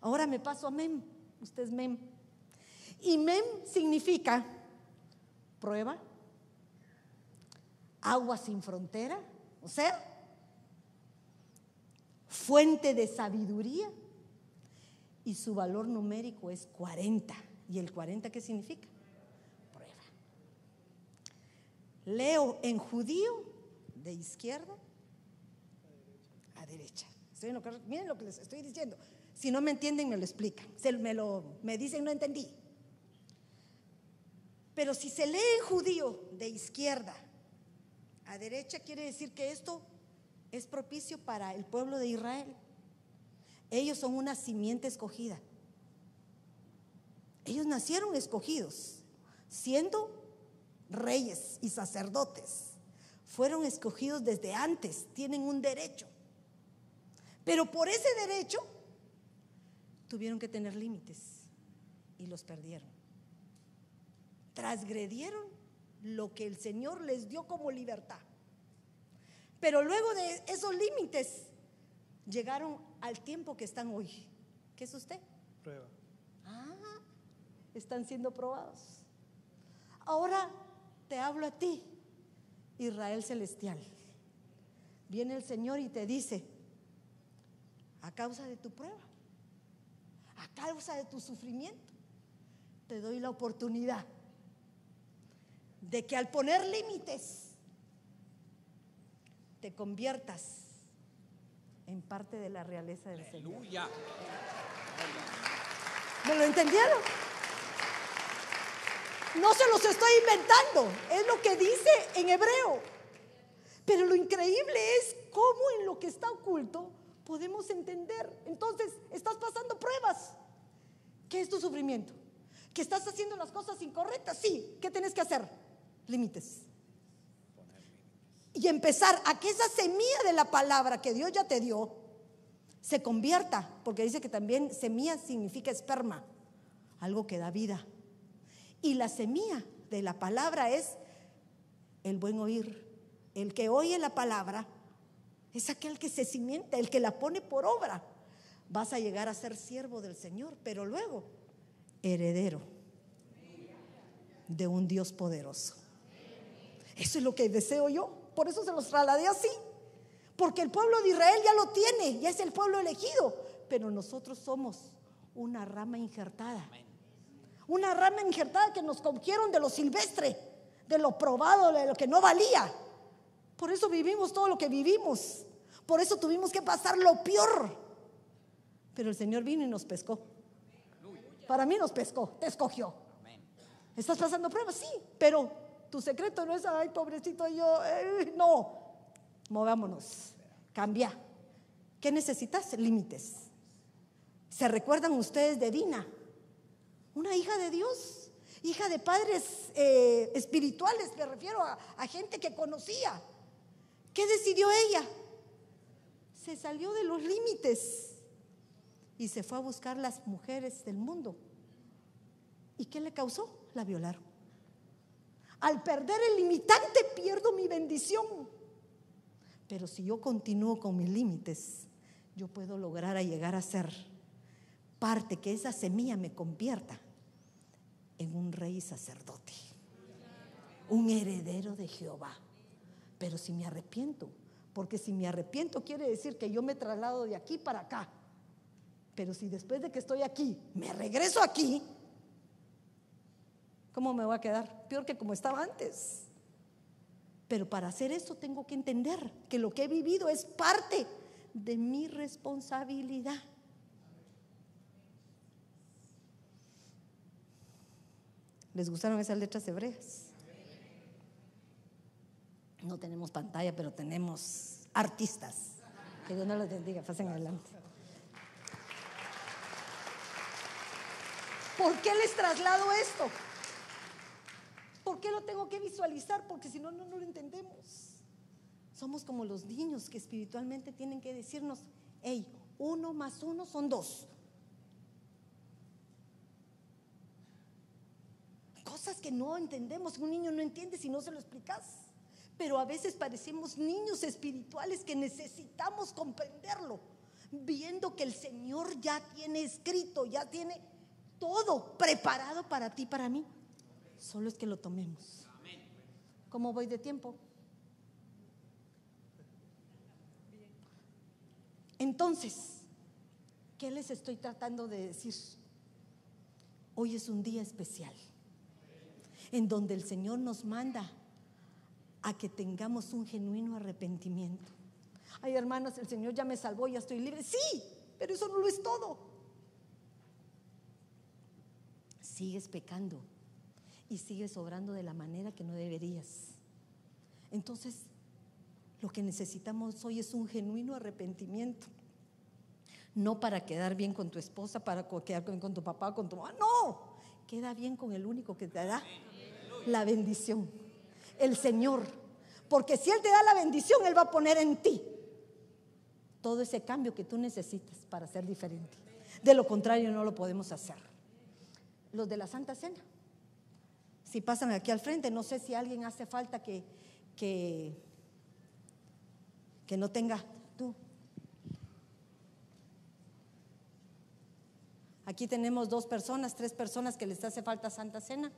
Ahora me paso a Mem. Usted es Mem. Y Mem significa prueba, agua sin frontera, o sea, fuente de sabiduría y su valor numérico es 40. ¿Y el 40 qué significa? Prueba. Leo en judío de izquierda a derecha. miren lo que les estoy diciendo. Si no me entienden, me lo explican. Me, lo, me dicen, no entendí. Pero si se lee en judío de izquierda a derecha, quiere decir que esto es propicio para el pueblo de Israel. Ellos son una simiente escogida. Ellos nacieron escogidos, siendo reyes y sacerdotes. Fueron escogidos desde antes, tienen un derecho. Pero por ese derecho tuvieron que tener límites y los perdieron. Transgredieron lo que el Señor les dio como libertad. Pero luego de esos límites llegaron al tiempo que están hoy. ¿Qué es usted? Prueba. Ah, están siendo probados. Ahora te hablo a ti, Israel celestial. Viene el Señor y te dice, a causa de tu prueba, a causa de tu sufrimiento, te doy la oportunidad de que al poner límites te conviertas en parte de la realeza del Señor. ¿Me lo entendieron? No se los estoy inventando, es lo que dice en hebreo. Pero lo increíble es cómo en lo que está oculto podemos entender. Entonces, estás pasando pruebas. ¿Qué es tu sufrimiento? ¿Que estás haciendo las cosas incorrectas? Sí. ¿Qué tienes que hacer? Límites. Y empezar a que esa semilla de la palabra que Dios ya te dio se convierta, porque dice que también semilla significa esperma, algo que da vida. Y la semilla de la palabra es el buen oír. El que oye la palabra es aquel que se cimienta, el que la pone por obra. Vas a llegar a ser siervo del Señor, pero luego heredero de un Dios poderoso. Eso es lo que deseo yo. Por eso se los trasladé así. Porque el pueblo de Israel ya lo tiene, ya es el pueblo elegido. Pero nosotros somos una rama injertada. Una rama injertada que nos cogieron de lo silvestre, de lo probado, de lo que no valía. Por eso vivimos todo lo que vivimos. Por eso tuvimos que pasar lo peor. Pero el Señor vino y nos pescó. Para mí nos pescó, te escogió. ¿Estás pasando pruebas? Sí, pero tu secreto no es, ay, pobrecito yo. Eh, no, movámonos, cambia. ¿Qué necesitas? Límites. ¿Se recuerdan ustedes de Dina? Una hija de Dios, hija de padres eh, espirituales, me refiero a gente que conocía. ¿Qué decidió ella? Se salió de los límites y se fue a buscar las mujeres del mundo. ¿Y qué le causó? La violaron. Al perder el limitante pierdo mi bendición. Pero si yo continúo con mis límites, yo puedo lograr a llegar a ser parte que esa semilla me convierta en un rey sacerdote, un heredero de Jehová. Pero si me arrepiento, porque si me arrepiento quiere decir que yo me traslado de aquí para acá. Pero si después de que estoy aquí me regreso aquí, ¿cómo me voy a quedar? Peor que como estaba antes. Pero para hacer eso tengo que entender que lo que he vivido es parte de mi responsabilidad. ¿Les gustaron esas letras hebreas? No tenemos pantalla, pero tenemos artistas. Que Dios no los bendiga, pasen adelante. ¿Por qué les traslado esto? ¿Por qué lo tengo que visualizar? Porque si no, no, lo entendemos. Somos como los niños que espiritualmente tienen que decirnos, hey, uno más uno son dos. Cosas que no entendemos, un niño no entiende si no se lo explicas pero a veces parecemos niños espirituales que necesitamos comprenderlo, viendo que el Señor ya tiene escrito, ya tiene todo preparado para ti, para mí. Solo es que lo tomemos. ¿Cómo voy de tiempo? Entonces, ¿qué les estoy tratando de decir? Hoy es un día especial en donde el Señor nos manda a que tengamos un genuino arrepentimiento. Ay, hermanas, el Señor ya me salvó, ya estoy libre. Sí, pero eso no lo es todo. Sigues pecando y sigues obrando de la manera que no deberías. Entonces, lo que necesitamos hoy es un genuino arrepentimiento. No para quedar bien con tu esposa, para quedar bien con tu papá, con tu mamá. No, queda bien con el único que te da la bendición el Señor. Porque si Él te da la bendición, Él va a poner en ti todo ese cambio que tú necesitas para ser diferente. De lo contrario, no lo podemos hacer. Los de la Santa Cena, si pasan aquí al frente, no sé si alguien hace falta que, que, que no tenga tú. Aquí tenemos dos personas, tres personas que les hace falta Santa Cena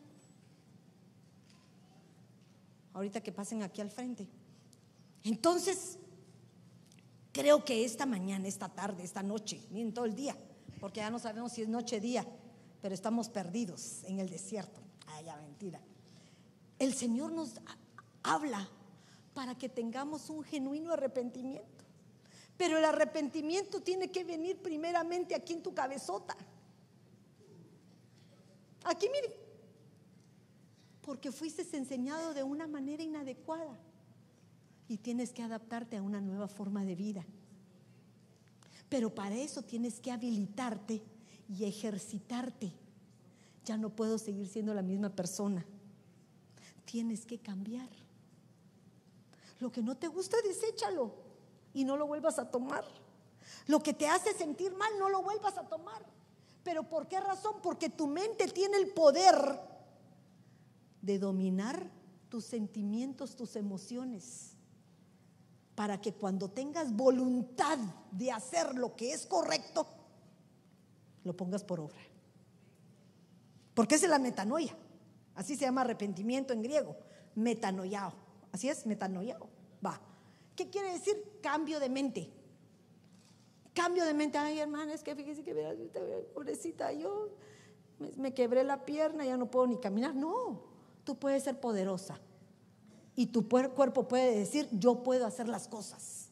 ahorita que pasen aquí al frente. Entonces, creo que esta mañana, esta tarde, esta noche, miren todo el día, porque ya no sabemos si es noche o día, pero estamos perdidos en el desierto. Mentira. El Señor nos habla para que tengamos un genuino arrepentimiento. Pero el arrepentimiento tiene que venir primeramente aquí en tu cabezota. Aquí, miren. Porque fuiste enseñado de una manera inadecuada y tienes que adaptarte a una nueva forma de vida. Pero para eso tienes que habilitarte y ejercitarte. Ya no puedo seguir siendo la misma persona. Tienes que cambiar. Lo que no te gusta, deséchalo y no lo vuelvas a tomar. Lo que te hace sentir mal, no lo vuelvas a tomar. ¿Pero por qué razón? Porque tu mente tiene el poder de dominar tus sentimientos, tus emociones, para que cuando tengas voluntad de hacer lo que es correcto, lo pongas por obra. Porque es la metanoia. Así se llama arrepentimiento en griego. Metanoiao. Así es, metanoiao. Va. ¿Qué quiere decir? Cambio de mente. Cambio de mente. Ay, hermana, es que fíjese que, pobrecita, yo me quebré la pierna, ya no puedo ni caminar. No, tú puedes ser poderosa. Y tu cuerpo puede decir, yo puedo hacer las cosas.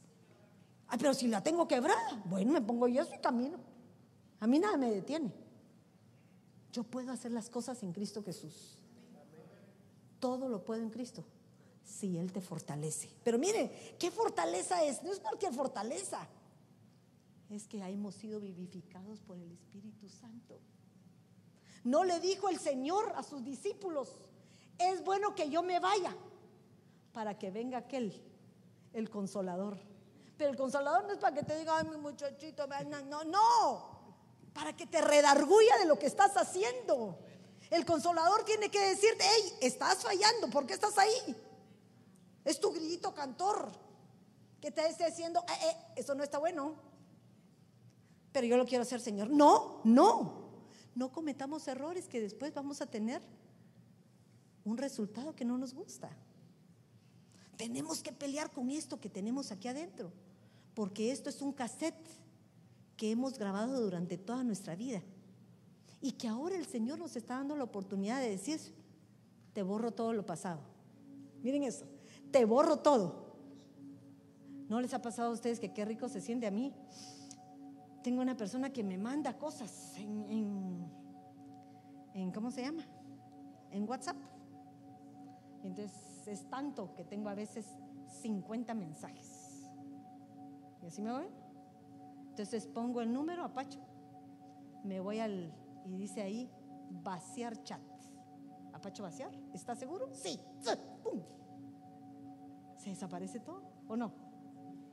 Ay, pero si la tengo quebrada, bueno, me pongo yo y camino. A mí nada me detiene. Yo puedo hacer las cosas en Cristo Jesús. Todo lo puedo en Cristo. Si Él te fortalece. Pero mire, ¿qué fortaleza es? No es cualquier fortaleza. Es que hemos sido vivificados por el Espíritu Santo. No le dijo el Señor a sus discípulos, es bueno que yo me vaya para que venga aquel, el consolador. Pero el consolador no es para que te diga, ay, mi muchachito, no, no, para que te redarguya de lo que estás haciendo. El consolador tiene que decirte, hey, estás fallando, ¿por qué estás ahí? Es tu grito cantor que te esté diciendo, eh, eh, eso no está bueno. Pero yo lo quiero hacer, Señor. No, no. No cometamos errores que después vamos a tener un resultado que no nos gusta. Tenemos que pelear con esto que tenemos aquí adentro, porque esto es un cassette que hemos grabado durante toda nuestra vida y que ahora el Señor nos está dando la oportunidad de decir, te borro todo lo pasado. Miren eso, te borro todo. ¿No les ha pasado a ustedes que qué rico se siente a mí? Tengo una persona que me manda cosas en, en, ¿cómo se llama? En WhatsApp. Entonces es tanto que tengo a veces 50 mensajes. ¿Y así me voy? Entonces pongo el número a Pacho. Me voy al, y dice ahí, vaciar chat. ¿Apacho vaciar? ¿Está seguro? Sí. ¡Pum! ¿Se desaparece todo o no?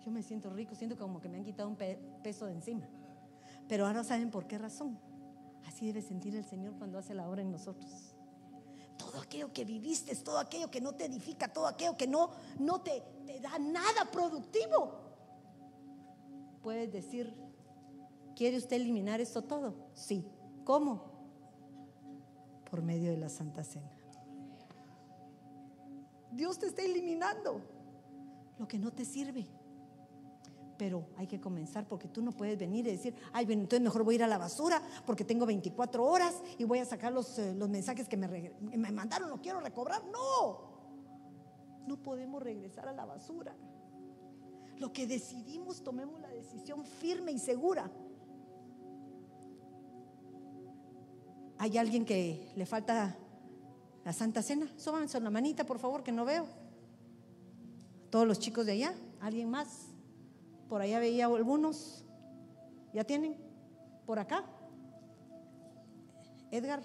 Yo me siento rico, siento como que me han quitado un peso de encima. Pero ahora saben por qué razón. Así debe sentir el Señor cuando hace la obra en nosotros todo aquello que viviste, todo aquello que no te edifica, todo aquello que no, no te, te da nada productivo. Puedes decir, ¿quiere usted eliminar esto todo? Sí. ¿Cómo? Por medio de la Santa Cena. Dios te está eliminando lo que no te sirve pero hay que comenzar porque tú no puedes venir y decir, ay, bueno, entonces mejor voy a ir a la basura porque tengo 24 horas y voy a sacar los, eh, los mensajes que me, me mandaron, lo quiero recobrar. No, no podemos regresar a la basura. Lo que decidimos, tomemos la decisión firme y segura. ¿Hay alguien que le falta la Santa Cena? Súbanse la manita, por favor, que no veo. Todos los chicos de allá, ¿alguien más? Por allá veía algunos. ¿Ya tienen? ¿Por acá? Edgar,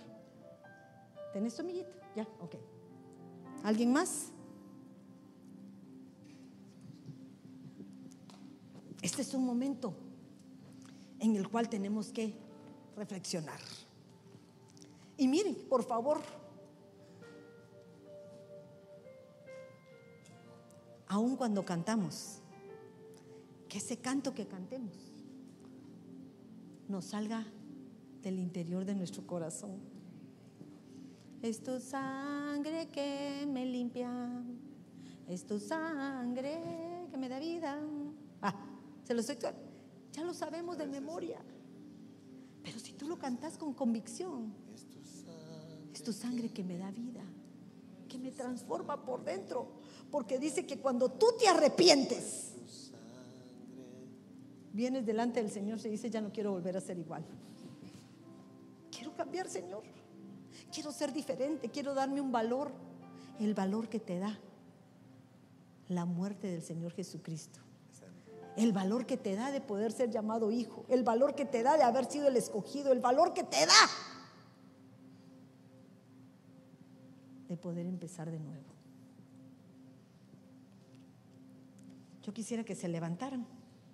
¿tenés tu amiguito? Ya, ok. ¿Alguien más? Este es un momento en el cual tenemos que reflexionar. Y miren, por favor, aun cuando cantamos, que ese canto que cantemos nos salga del interior de nuestro corazón. Es tu sangre que me limpia, es tu sangre que me da vida. Se lo estoy, ya lo sabemos de memoria. Pero si tú lo cantas con convicción, es tu sangre que me da vida, que me transforma por dentro. Porque dice que cuando tú te arrepientes, vienes delante del Señor, se dice, ya no quiero volver a ser igual. Quiero cambiar, Señor. Quiero ser diferente, quiero darme un valor. el valor que te da la muerte del Señor Jesucristo. El valor que te da de poder ser llamado hijo. El valor que te da de haber sido el escogido. El valor que te da de poder empezar de nuevo. Yo quisiera que se levantaran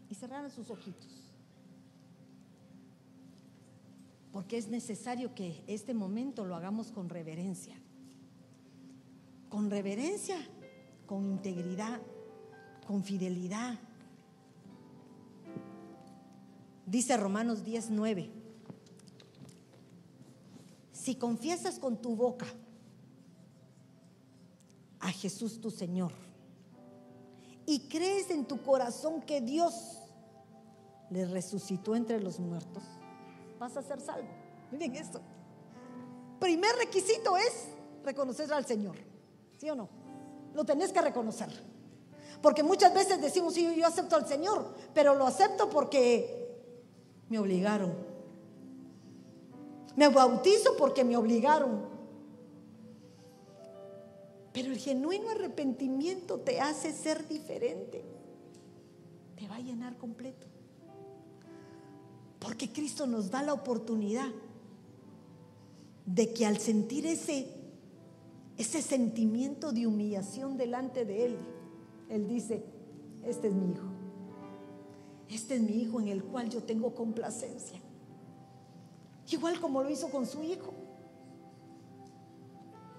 y cerraran sus ojitos. Porque es necesario que este momento lo hagamos con reverencia. Con reverencia, con integridad, con fidelidad. Dice Romanos 10:9. Si confiesas con tu boca a Jesús tu Señor y crees en tu corazón que Dios le resucitó entre los muertos, vas a ser salvo. Miren esto. Primer requisito es reconocer al Señor. ¿Sí o no? Lo tenés que reconocer. Porque muchas veces decimos, sí, yo acepto al Señor, pero lo acepto porque me obligaron. Me bautizo porque me obligaron. Pero el genuino arrepentimiento te hace ser diferente. Te va a llenar completo. Porque Cristo nos da la oportunidad de que al sentir ese, ese sentimiento de humillación delante de Él, Él dice, este es mi hijo. Este es mi hijo en el cual yo tengo complacencia. Igual como lo hizo con su hijo.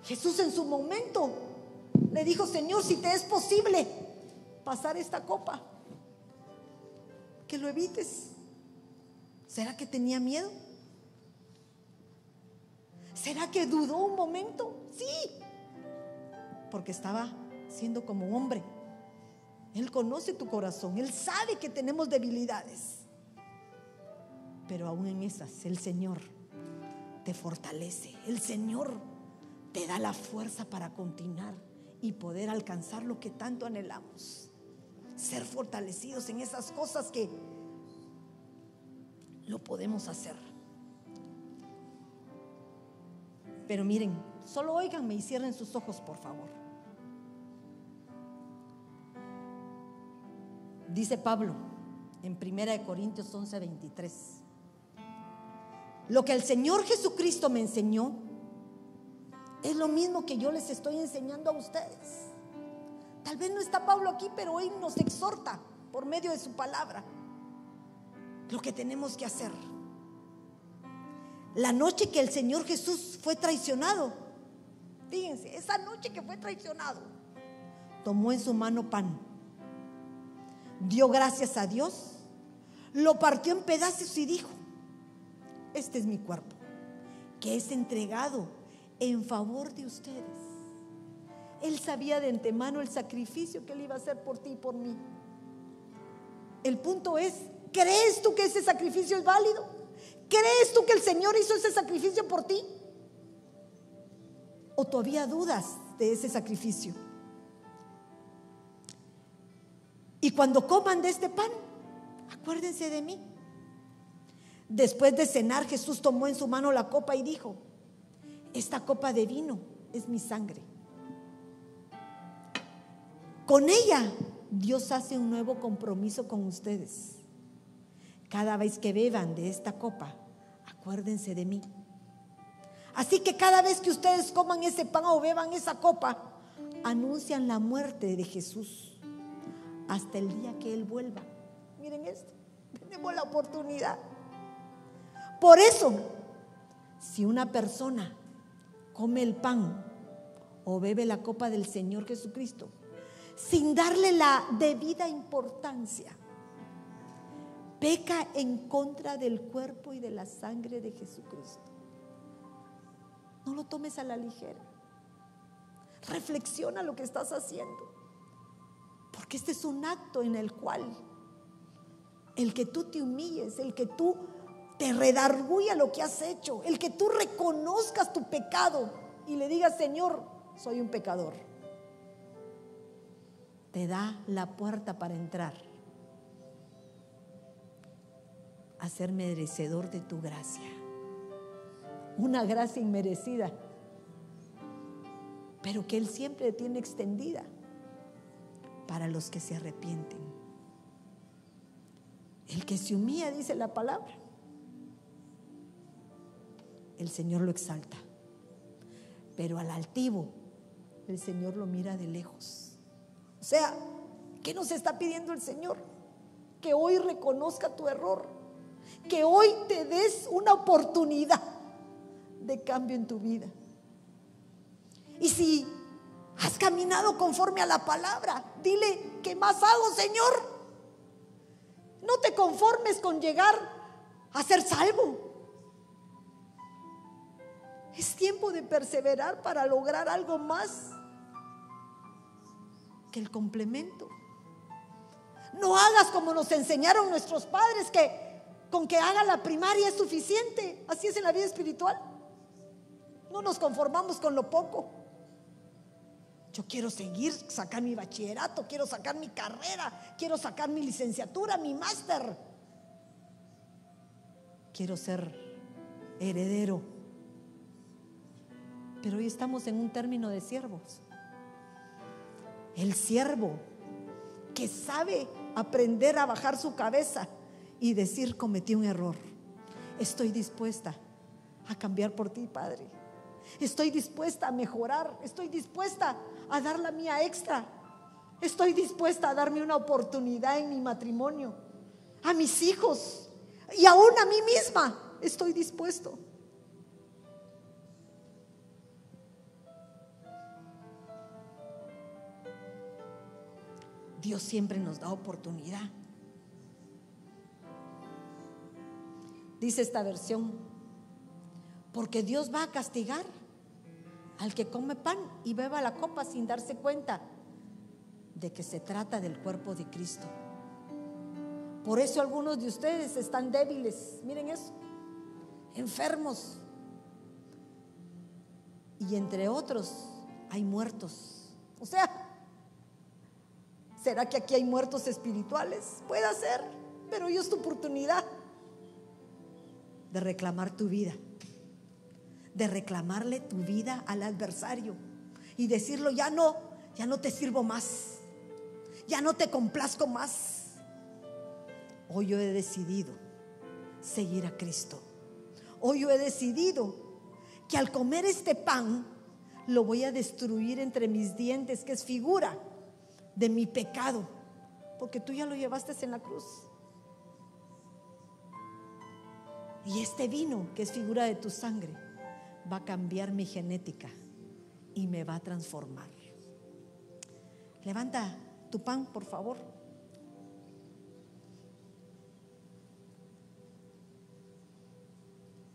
Jesús en su momento le dijo, Señor, si te es posible pasar esta copa, que lo evites. ¿Será que tenía miedo? ¿Será que dudó un momento? Sí, porque estaba siendo como hombre. Él conoce tu corazón, Él sabe que tenemos debilidades. Pero aún en esas, el Señor te fortalece, el Señor te da la fuerza para continuar y poder alcanzar lo que tanto anhelamos. Ser fortalecidos en esas cosas que lo podemos hacer. Pero miren, solo oiganme y cierren sus ojos, por favor. Dice Pablo en 1 Corintios 11, 23. Lo que el Señor Jesucristo me enseñó es lo mismo que yo les estoy enseñando a ustedes. Tal vez no está Pablo aquí, pero hoy nos exhorta por medio de su palabra lo que tenemos que hacer. La noche que el Señor Jesús fue traicionado, fíjense, esa noche que fue traicionado, tomó en su mano pan, dio gracias a Dios, lo partió en pedazos y dijo, este es mi cuerpo, que es entregado en favor de ustedes. Él sabía de antemano el sacrificio que él iba a hacer por ti y por mí. El punto es, ¿crees tú que ese sacrificio es válido? ¿Crees tú que el Señor hizo ese sacrificio por ti? ¿O todavía dudas de ese sacrificio? Y cuando coman de este pan, acuérdense de mí. Después de cenar, Jesús tomó en su mano la copa y dijo, esta copa de vino es mi sangre. Con ella Dios hace un nuevo compromiso con ustedes. Cada vez que beban de esta copa, acuérdense de mí. Así que cada vez que ustedes coman ese pan o beban esa copa, anuncian la muerte de Jesús hasta el día que Él vuelva. Miren esto, tenemos la oportunidad. Por eso, si una persona come el pan o bebe la copa del Señor Jesucristo sin darle la debida importancia, peca en contra del cuerpo y de la sangre de Jesucristo. No lo tomes a la ligera. Reflexiona lo que estás haciendo. Porque este es un acto en el cual el que tú te humilles, el que tú te redarguya lo que has hecho, el que tú reconozcas tu pecado y le digas, Señor, soy un pecador, te da la puerta para entrar a ser merecedor de tu gracia. Una gracia inmerecida, pero que Él siempre tiene extendida para los que se arrepienten. El que se humilla, dice la palabra, el Señor lo exalta. Pero al altivo, el Señor lo mira de lejos. O sea, ¿qué nos está pidiendo el Señor? Que hoy reconozca tu error. Que hoy te des una oportunidad de cambio en tu vida. Y si has caminado conforme a la palabra, dile, ¿qué más hago, Señor? No te conformes con llegar a ser salvo. Es tiempo de perseverar para lograr algo más que el complemento. No hagas como nos enseñaron nuestros padres que con que haga la primaria es suficiente. Así es en la vida espiritual. No nos conformamos con lo poco. Yo quiero seguir, sacar mi bachillerato, quiero sacar mi carrera, quiero sacar mi licenciatura, mi máster. Quiero ser heredero. Pero hoy estamos en un término de siervos. El siervo que sabe aprender a bajar su cabeza y decir cometí un error. Estoy dispuesta a cambiar por ti, Padre. Estoy dispuesta a mejorar. Estoy dispuesta a dar la mía extra. Estoy dispuesta a darme una oportunidad en mi matrimonio, a mis hijos y aún a mí misma. Estoy dispuesto. Dios siempre nos da oportunidad. Dice esta versión, porque Dios va a castigar al que come pan y beba la copa sin darse cuenta de que se trata del cuerpo de Cristo. Por eso algunos de ustedes están débiles, miren eso, enfermos. Y entre otros hay muertos. O sea, ¿será que aquí hay muertos espirituales? Puede ser, pero hoy es tu oportunidad de reclamar tu vida de reclamarle tu vida al adversario y decirlo, ya no, ya no te sirvo más, ya no te complazco más. Hoy yo he decidido seguir a Cristo. Hoy yo he decidido que al comer este pan lo voy a destruir entre mis dientes, que es figura de mi pecado, porque tú ya lo llevaste en la cruz. Y este vino, que es figura de tu sangre, va a cambiar mi genética y me va a transformar. Levanta tu pan, por favor.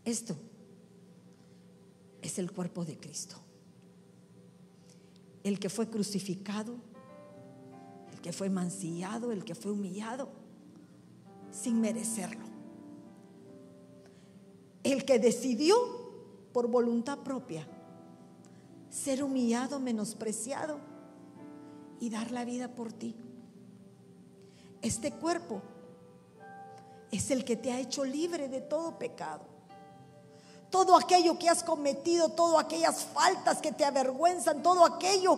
Esto es el cuerpo de Cristo. El que fue crucificado, el que fue mancillado, el que fue humillado, sin merecerlo. El que decidió por voluntad propia, ser humillado, menospreciado y dar la vida por ti. Este cuerpo es el que te ha hecho libre de todo pecado. Todo aquello que has cometido, todas aquellas faltas que te avergüenzan, todo aquello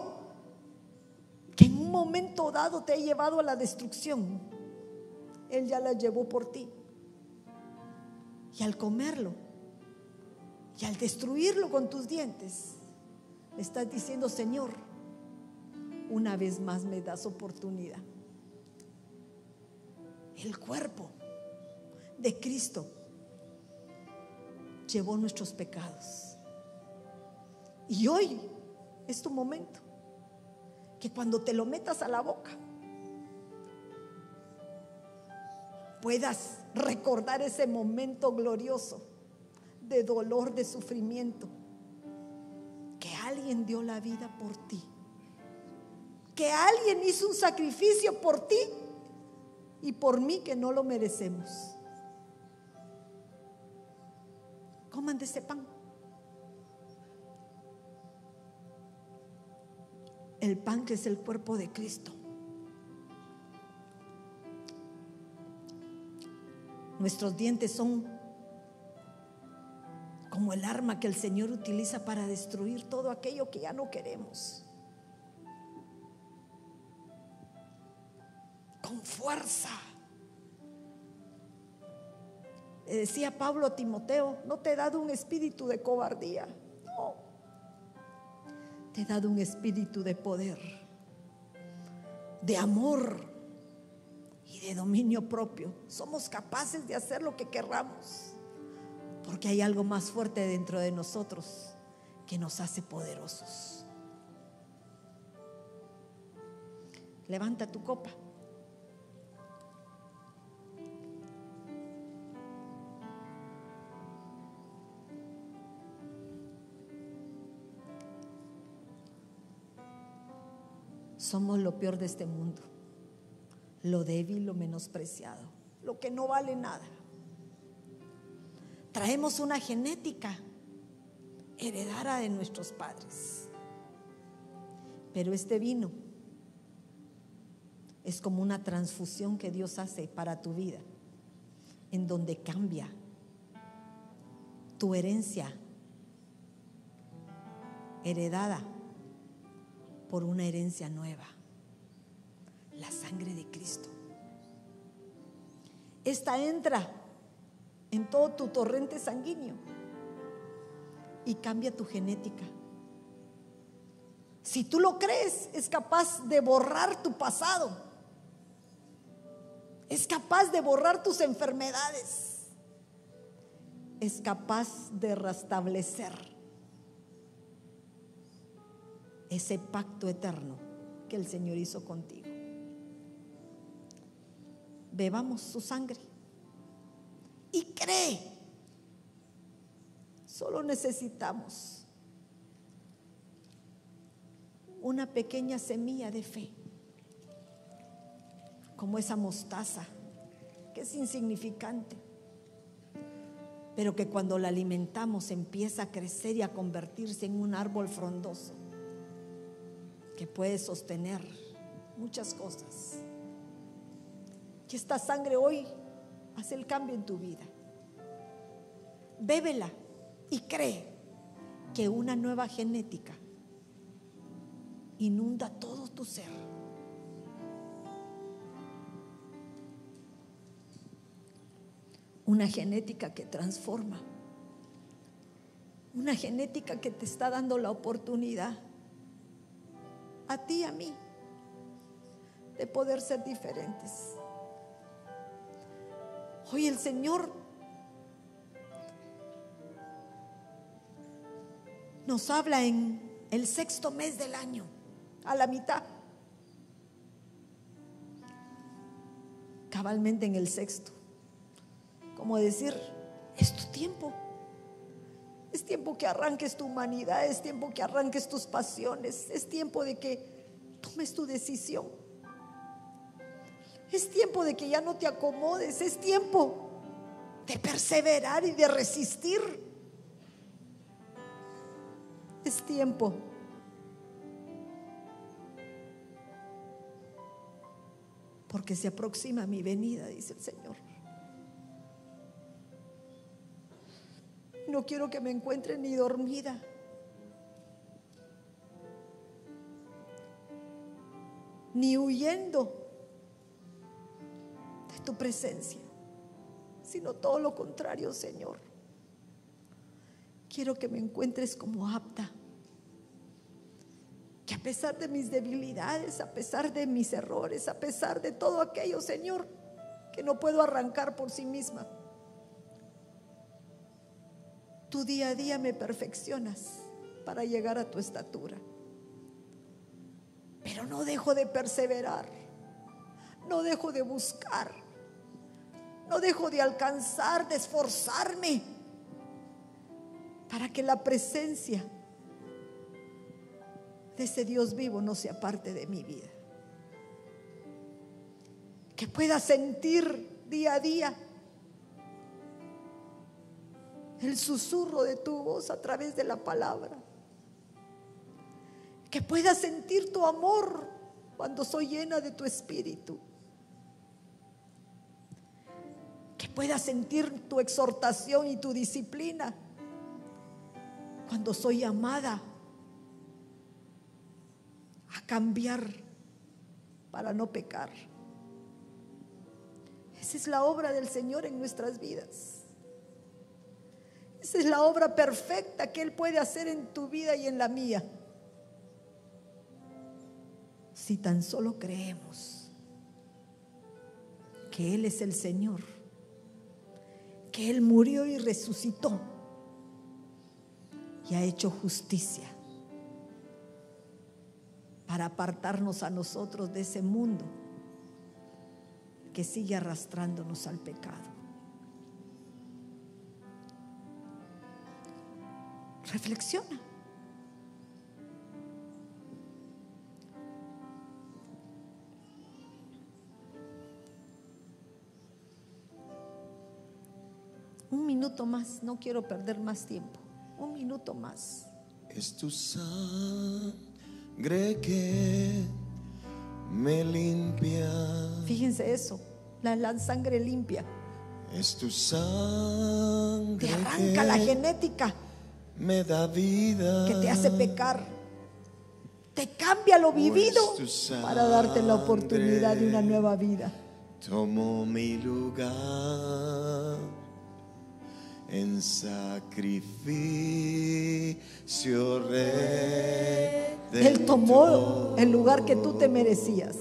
que en un momento dado te ha llevado a la destrucción, Él ya la llevó por ti. Y al comerlo, y al destruirlo con tus dientes, le estás diciendo, Señor, una vez más me das oportunidad. El cuerpo de Cristo llevó nuestros pecados. Y hoy es tu momento. Que cuando te lo metas a la boca, puedas recordar ese momento glorioso de dolor, de sufrimiento. Que alguien dio la vida por ti. Que alguien hizo un sacrificio por ti y por mí que no lo merecemos. Coman de ese pan. El pan que es el cuerpo de Cristo. Nuestros dientes son como el arma que el Señor utiliza para destruir todo aquello que ya no queremos. Con fuerza. Le decía Pablo a Timoteo, no te he dado un espíritu de cobardía, no. Te he dado un espíritu de poder, de amor y de dominio propio. Somos capaces de hacer lo que querramos, porque hay algo más fuerte dentro de nosotros que nos hace poderosos. Levanta tu copa. Somos lo peor de este mundo, lo débil, lo menospreciado, lo que no vale nada. Traemos una genética heredada de nuestros padres. Pero este vino es como una transfusión que Dios hace para tu vida, en donde cambia tu herencia heredada por una herencia nueva, la sangre de Cristo. Esta entra en todo tu torrente sanguíneo y cambia tu genética. Si tú lo crees, es capaz de borrar tu pasado. Es capaz de borrar tus enfermedades. Es capaz de restablecer ese pacto eterno que el Señor hizo contigo. Bebamos su sangre y cree. Solo necesitamos una pequeña semilla de fe, como esa mostaza, que es insignificante, pero que cuando la alimentamos empieza a crecer y a convertirse en un árbol frondoso que puede sostener muchas cosas. Que esta sangre hoy hace el cambio en tu vida. Bébela y cree que una nueva genética inunda todo tu ser. Una genética que transforma. Una genética que te está dando la oportunidad a ti y a mí de poder ser diferentes. Hoy el Señor nos habla en el sexto mes del año, a la mitad. Cabalmente en el sexto. Como decir, es tu tiempo. Es tiempo que arranques tu humanidad, es tiempo que arranques tus pasiones, es tiempo de que tomes tu decisión. Es tiempo de que ya no te acomodes, es tiempo de perseverar y de resistir. Es tiempo. Porque se aproxima mi venida, dice el Señor. No quiero que me encuentre ni dormida. Ni huyendo tu presencia, sino todo lo contrario, Señor. Quiero que me encuentres como apta. Que a pesar de mis debilidades, a pesar de mis errores, a pesar de todo aquello, Señor, que no puedo arrancar por sí misma, tu día a día me perfeccionas para llegar a tu estatura. Pero no dejo de perseverar, no dejo de buscar, no dejo de alcanzar, de esforzarme para que la presencia de ese Dios vivo no sea parte de mi vida. Que pueda sentir día a día el susurro de tu voz a través de la palabra. Que pueda sentir tu amor cuando soy llena de tu espíritu. Que pueda sentir tu exhortación y tu disciplina cuando soy llamada a cambiar para no pecar. Esa es la obra del Señor en nuestras vidas. Esa es la obra perfecta que Él puede hacer en tu vida y en la mía. Si tan solo creemos que Él es el Señor, que Él murió y resucitó y ha hecho justicia para apartarnos a nosotros de ese mundo que sigue arrastrándonos al pecado. Reflexiona. Un minuto más, no quiero perder más tiempo. Un minuto más. Es tu sangre que me limpia. Fíjense eso, la, la sangre limpia. Es tu sangre Te arranca la genética me da vida. que te hace pecar. Te cambia lo vivido Pues tu para darte la oportunidad de una nueva vida. Tomo mi lugar en sacrificio Él tomó el lugar que tú te merecías.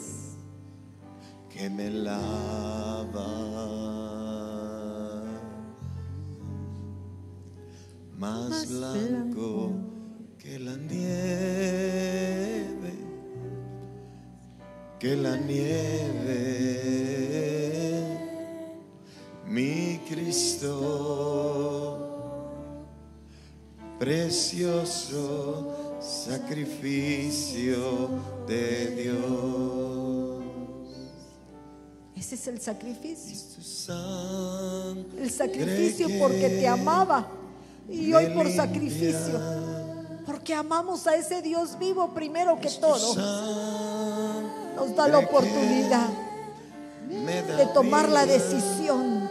que me lava más, Más blanco, blanco. que la nieve que la nieve mi Cristo precioso sacrificio de Dios Ese es el sacrificio. El sacrificio que porque te amaba. Y hoy por sacrificio. Porque amamos a ese Dios vivo primero que todo. Nos da la oportunidad de tomar la decisión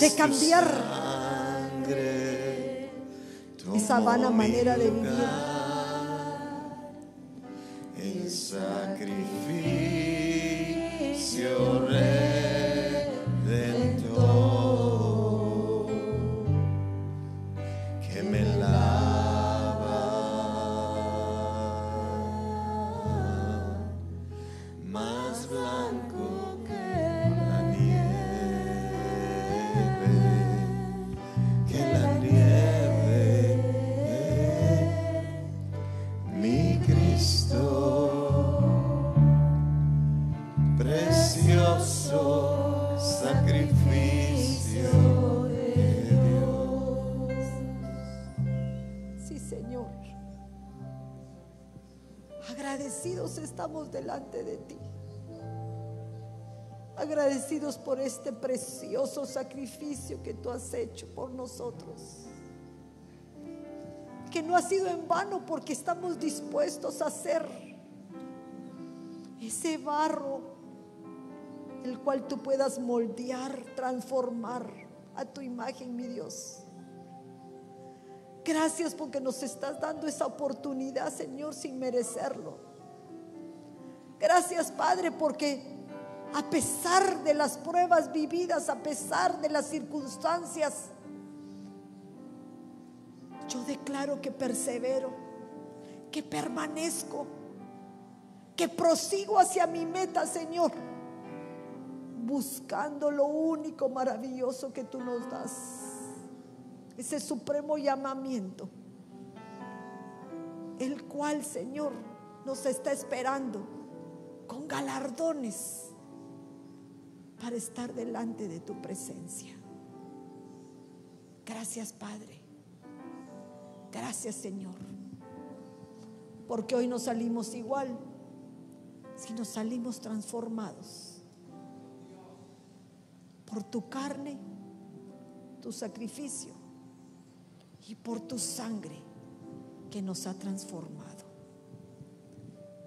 de cambiar sangre esa vana manera de vivir. Este precioso sacrificio que tú has hecho por nosotros. Que no ha sido en vano porque estamos dispuestos a hacer ese barro el cual tú puedas moldear, transformar a tu imagen, mi Dios. Gracias porque nos estás dando esa oportunidad, Señor, sin merecerlo. Gracias, Padre, porque a pesar de las pruebas vividas, a pesar de las circunstancias, yo declaro que persevero, que permanezco, que prosigo hacia mi meta, Señor, buscando lo único maravilloso que tú nos das ese supremo llamamiento, el cual, Señor, nos está esperando con galardones para estar delante de tu presencia. Gracias, Padre. Gracias, Señor. Porque hoy no salimos igual, sino salimos transformados por tu carne, tu sacrificio y por tu sangre que nos ha transformado.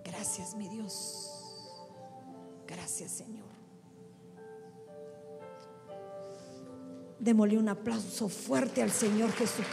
Gracias, mi Dios. Gracias, Señor. Démosle un aplauso fuerte al Señor Jesucristo.